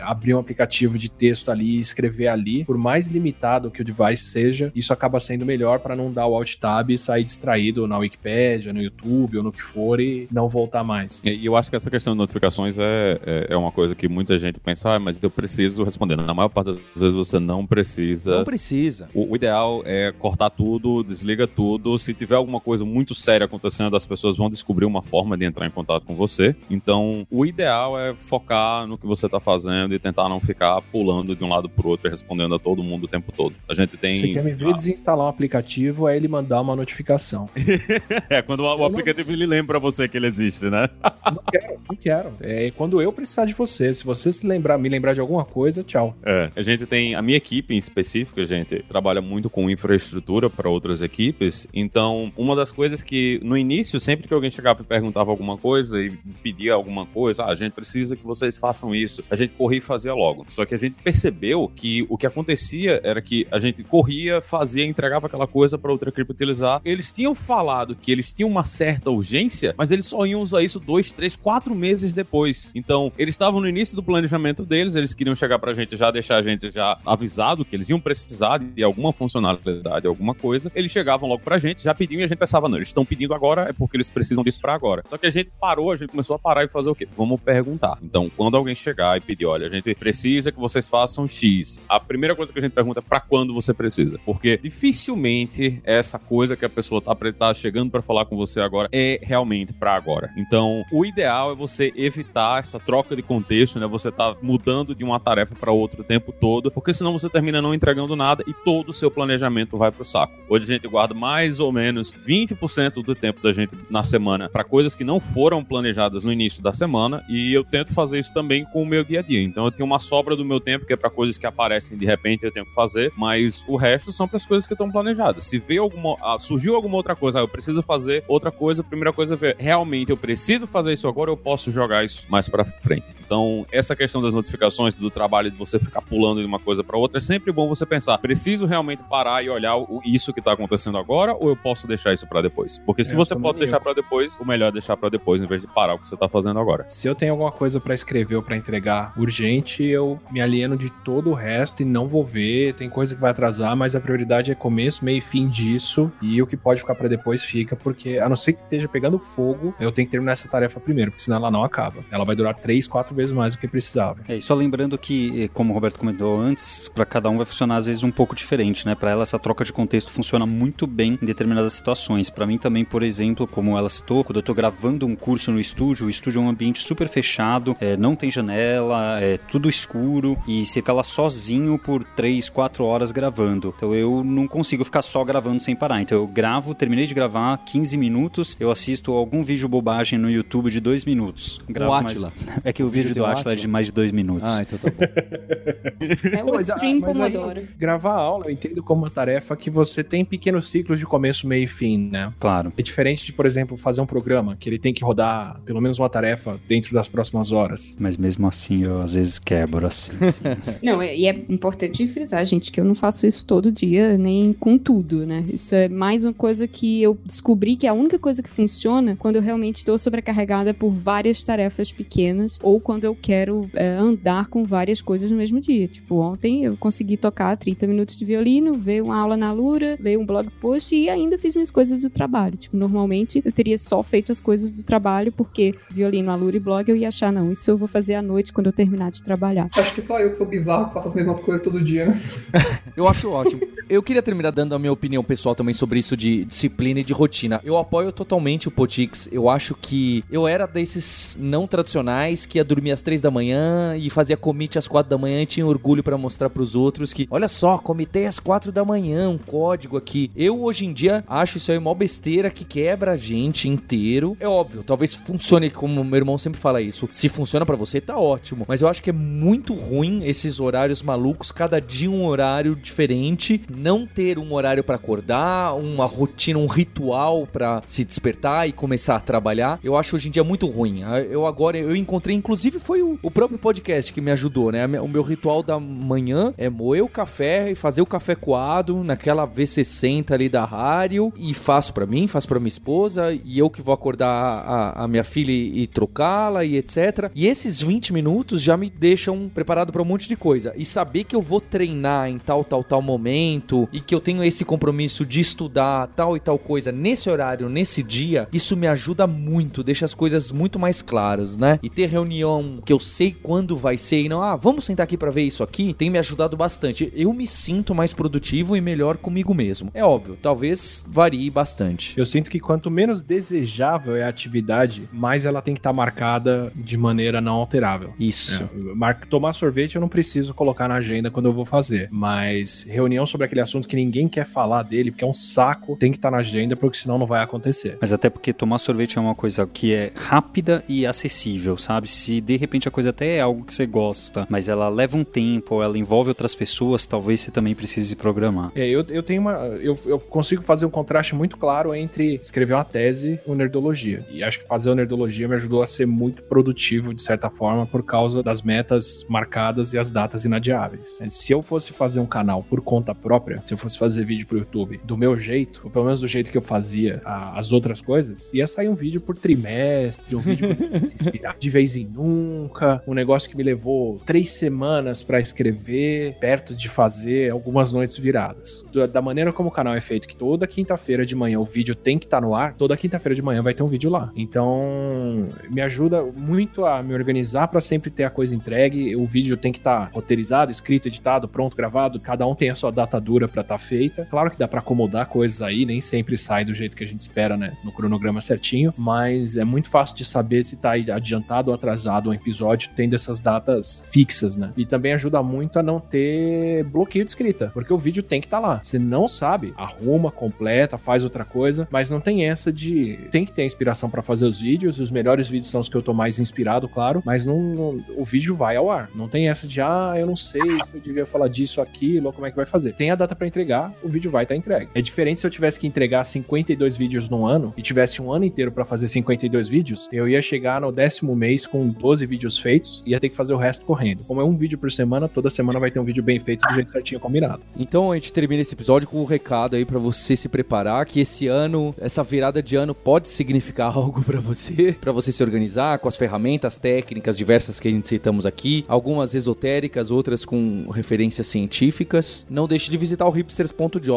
abrir um aplicativo de texto ali, escrever ali, por mais limitado que o device seja, isso acaba sendo melhor para não dar o Alt Tab e sair distraído na Wikipedia, no YouTube ou no que for e não voltar mais. E eu acho que essa questão de notificações é, é, é uma coisa que muita gente pensa, ah, mas eu preciso responder. Na maior parte das vezes você não precisa. Não precisa. O, o ideal é cortar tudo, desliga tudo. Se tiver alguma coisa muito séria acontecendo, as pessoas vão descobrir uma forma de entrar em contato com você. Então, o ideal é focar no que você está fazendo e tentar não ficar pulando de um lado pro outro e respondendo a todo mundo o tempo todo. A gente tem. Você quer me ver ah. desinstalar um aplicativo, é ele mandar uma notificação. é, quando o, o aplicativo não... ele lembra você que ele existe, né? não quero, não quero. É quando eu precisar de você. Se você se lembrar, me lembrar de alguma coisa, tchau. É, a gente tem. A minha equipe em específico, a gente trabalha muito com infraestrutura para outras equipes. Então, uma das coisas que no início, sempre que alguém chegava e perguntava alguma coisa e pedia alguma coisa, ah, a gente precisa que vocês façam isso, a gente corria e fazia logo. Só que a gente percebeu que o que acontecia era que a gente corria, fazia, entregava aquela coisa para outra equipe utilizar. Eles tinham falado que eles tinham uma certa urgência, mas eles só iam usar isso dois, três, quatro meses depois. Então, eles estavam no início do planejamento deles, eles queriam chegar pra gente já deixar a gente já avisado que eles iam precisar de alguma funcionalidade, alguma coisa. Eles chegavam logo pra gente, já pediam e a gente pensava, não, eles estão pedindo agora é porque eles precisam disso pra agora. Só que a gente parou, a gente começou a parar e fazer o quê? Vamos perguntar. Então, quando alguém chegar e pedir, olha, a gente precisa que vocês façam X, a primeira coisa que a gente pergunta é pra quando você precisa. Porque dificilmente essa coisa que a pessoa tá, tá chegando para falar com você agora é realmente pra agora. Então, o ideal é você evitar essa troca de contexto, né? Você tá mudando de uma tarefa para outra o tempo todo, porque senão você termina não entregando nada e todo o seu planejamento vai pro saco. Hoje a gente guarda mais ou menos 20% do tempo da gente na semana para coisas que não foram planejadas no início da semana e eu tento fazer isso também com o meu dia a dia. Então eu tenho uma sobra do meu tempo que é para coisas que aparecem de repente eu tenho que fazer, mas o resto são para as coisas que estão planejadas. Se vê alguma ah, surgiu alguma outra coisa, ah, eu preciso fazer outra coisa, a primeira coisa é ver realmente eu preciso fazer isso agora, eu posso jogar isso mais para frente. Então, essa questão das notificações do trabalho de você ficar pulando de uma coisa para outra é sempre bom você pensar, preciso realmente parar e olhar o, isso que tá acontecendo agora ou eu posso deixar isso para depois? Porque se É, você também pode deixar eu. para depois, o melhor é deixar para depois em vez de parar o que você tá fazendo agora. Se eu tenho alguma coisa pra escrever ou pra entregar urgente, eu me alieno de todo o resto e não vou ver. Tem coisa que vai atrasar, mas a prioridade é começo, meio e fim disso. E o que pode ficar pra depois fica, porque a não ser que esteja pegando fogo, eu tenho que terminar essa tarefa primeiro, porque senão ela não acaba. Ela vai durar três, quatro vezes mais do que precisava. É, e só lembrando que, eh, como o Roberto comentou antes, para cada um vai funcionar às vezes um pouco diferente, né? Para ela essa troca de contexto funciona muito bem em determinadas situações. Para mim também, por exemplo, como ela citou, quando eu tô gravando um curso no estúdio, o estúdio é um ambiente super fechado, é, não tem janela, é tudo escuro e você fica lá sozinho por 3, 4 horas gravando. Então eu não consigo ficar só gravando sem parar. Então eu gravo, terminei de gravar 15 minutos, eu assisto algum vídeo bobagem no YouTube de 2 minutos. Gravo mais- Átila. É que o, vídeo, vídeo do o Atila é de mais de 2 minutos. Ah, então tá bom. É o Mas, ah, Extreme aí, Pomodoro. gravar aula eu entendo como uma tarefa que você tem pequenos ciclos de começo, meio e fim, né? Claro. É diferente de, por exemplo, fazer um programa que ele tem que rodar pelo menos uma tarefa dentro das próximas horas. Mas mesmo assim eu às vezes quebro assim. assim. Não, é- e é importante frisar, gente, que eu não faço isso todo dia, nem com tudo, né? Isso é mais uma coisa que eu descobri que é a única coisa que funciona quando eu realmente estou sobrecarregada por várias tarefas pequenas ou quando eu quero é, andar com várias coisas no mesmo dia. Tipo, ontem eu consegui tocar 30 minutos de violino, ver uma aula na Lura, ler um blog post e ainda fiz minhas coisas do trabalho. Tipo, normalmente eu teria só feito as coisas do trabalho porque violino, Alura e blog eu ia achar, não, isso eu vou fazer à noite quando eu terminar de trabalhar. Acho que só eu que sou bizarro que faço as mesmas coisas todo dia, né? Eu acho ótimo. Eu queria terminar dando a minha opinião pessoal também sobre isso de disciplina e de rotina. Eu apoio totalmente o Potix. Eu acho que eu era desses não tradicionais que ia dormir às três da manhã e fazia commit às quatro da manhã e tinha orgulho pra mostrar pros outros que, olha só, comitei às quatro da manhã, um código aqui. Eu hoje em dia acho isso aí mó besteira que quebra a gente inteiro. É óbvio, talvez funcione como meu irmão sempre fala isso. Se funciona pra você, tá ótimo. Mas eu acho que é muito ruim esses horários malucos, cada dia um horário diferente, não ter um horário pra acordar, uma rotina, um ritual pra se despertar e começar a trabalhar. Eu acho hoje em dia muito ruim. Ah, Eu agora eu encontrei, inclusive foi o, próprio podcast que me ajudou, né? O meu ritual da manhã é moer o café e fazer o café coado naquela V60 ali da rádio e faço pra mim, faço pra minha esposa e eu que vou acordar a, a minha filha e, e trocá-la e etc. E esses 20 minutos já me deixam preparado pra um monte de coisa. E saber que eu vou treinar em tal, tal, tal momento e que eu tenho esse compromisso de estudar tal e tal coisa nesse horário, nesse dia, isso me ajuda muito, deixa as coisas muito mais claras, né? E ter reunião que eu sei quando vai ser e não, ah, vamos sentar aqui pra ver isso aqui, tem me ajudado bastante. Eu me sinto mais produtivo e melhor comigo mesmo. É óbvio, talvez varie bastante. Eu sinto que quanto menos desejável é a atividade, mais ela tem que estar marcada de maneira não alterável. Isso. É, mar- tomar sorvete eu não preciso colocar na agenda quando eu vou fazer. Mas reunião sobre aquele assunto que ninguém quer falar dele, porque é um saco, tem que estar na agenda, porque senão não vai acontecer. Mas até porque tomar sorvete é uma coisa que é rápida e acessível, sabe? Se de repente a coisa até é algo que você gosta, mas ela leva um tempo, ela envolve outras pessoas, talvez você também precise se programar. É, eu, eu tenho uma. Eu, eu consigo fazer um contraste muito claro entre escrever uma tese e o nerdologia. E acho que fazer o nerdologia me ajudou a ser muito produtivo, de certa forma, por causa das metas marcadas e as datas inadiáveis. Se eu fosse fazer um canal por conta própria, se eu fosse fazer vídeo pro YouTube do meu jeito, ou pelo menos do jeito que eu fazia a- as outras coisas, ia sair um vídeo por trimestre, um vídeo se inspirar de vez em nunca, um negócio que me levou três semanas pra escrever, perto de fazer algumas noites viradas. Da- maneira como o canal é feito, que toda quinta-feira de manhã o vídeo tem que estar no ar, toda quinta-feira de manhã vai ter um vídeo lá. Então, me ajuda muito a me organizar pra sempre ter a coisa entregue. O vídeo tem que estar roteirizado, escrito, editado, pronto, gravado. Cada um tem a sua data dura pra estar feita. Claro que dá pra acomodar coisas aí, nem sempre sai do jeito que a gente espera, né? No cronograma certinho, mas é muito fácil de saber se tá adiantado ou atrasado um episódio, tendo essas datas fixas, né? E também ajuda muito a não ter bloqueio de escrita, porque o vídeo tem que estar lá. Você não sabe, arruma, completa, faz outra coisa, mas não tem essa de tem que ter inspiração pra fazer os vídeos. Os melhores vídeos são os que eu tô mais inspirado, claro, mas não, o vídeo vai ao ar. Não tem essa de ah, eu não sei se eu devia falar disso, aquilo, como é que vai fazer. Tem a data pra entregar, o vídeo vai estar entregue. É diferente se eu tivesse que entregar 52 vídeos num ano e tivesse um ano inteiro pra fazer 52 vídeos, eu ia chegar no décimo mês com 12 vídeos feitos e ia ter que fazer o resto correndo. Como é um vídeo por semana, toda semana vai ter um vídeo bem feito do jeito certinho combinado. Então a gente termina esse episódio com um recado aí pra você se preparar que esse ano, essa virada de ano pode significar algo pra você, pra você se organizar com as ferramentas técnicas diversas que a gente citamos aqui, algumas esotéricas, outras com referências científicas. Não deixe de visitar o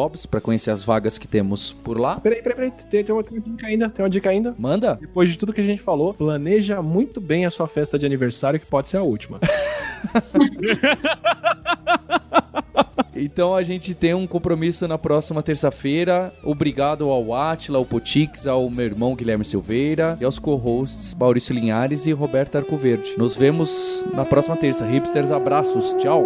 hipsters.jobs pra conhecer as vagas que temos por lá. Peraí, peraí, peraí. Tem, tem uma, tem uma dica ainda, tem uma dica ainda. Manda. Depois de tudo que a gente falou, planeja muito bem a sua festa de aniversário, que pode ser a última. Então a gente tem um compromisso na próxima terça-feira. Obrigado ao Atila, ao Potix, ao meu irmão Guilherme Silveira e aos co-hosts Maurício Linhares e Roberto Arcoverde. Nos vemos na próxima terça. Hipsters, abraços. Tchau.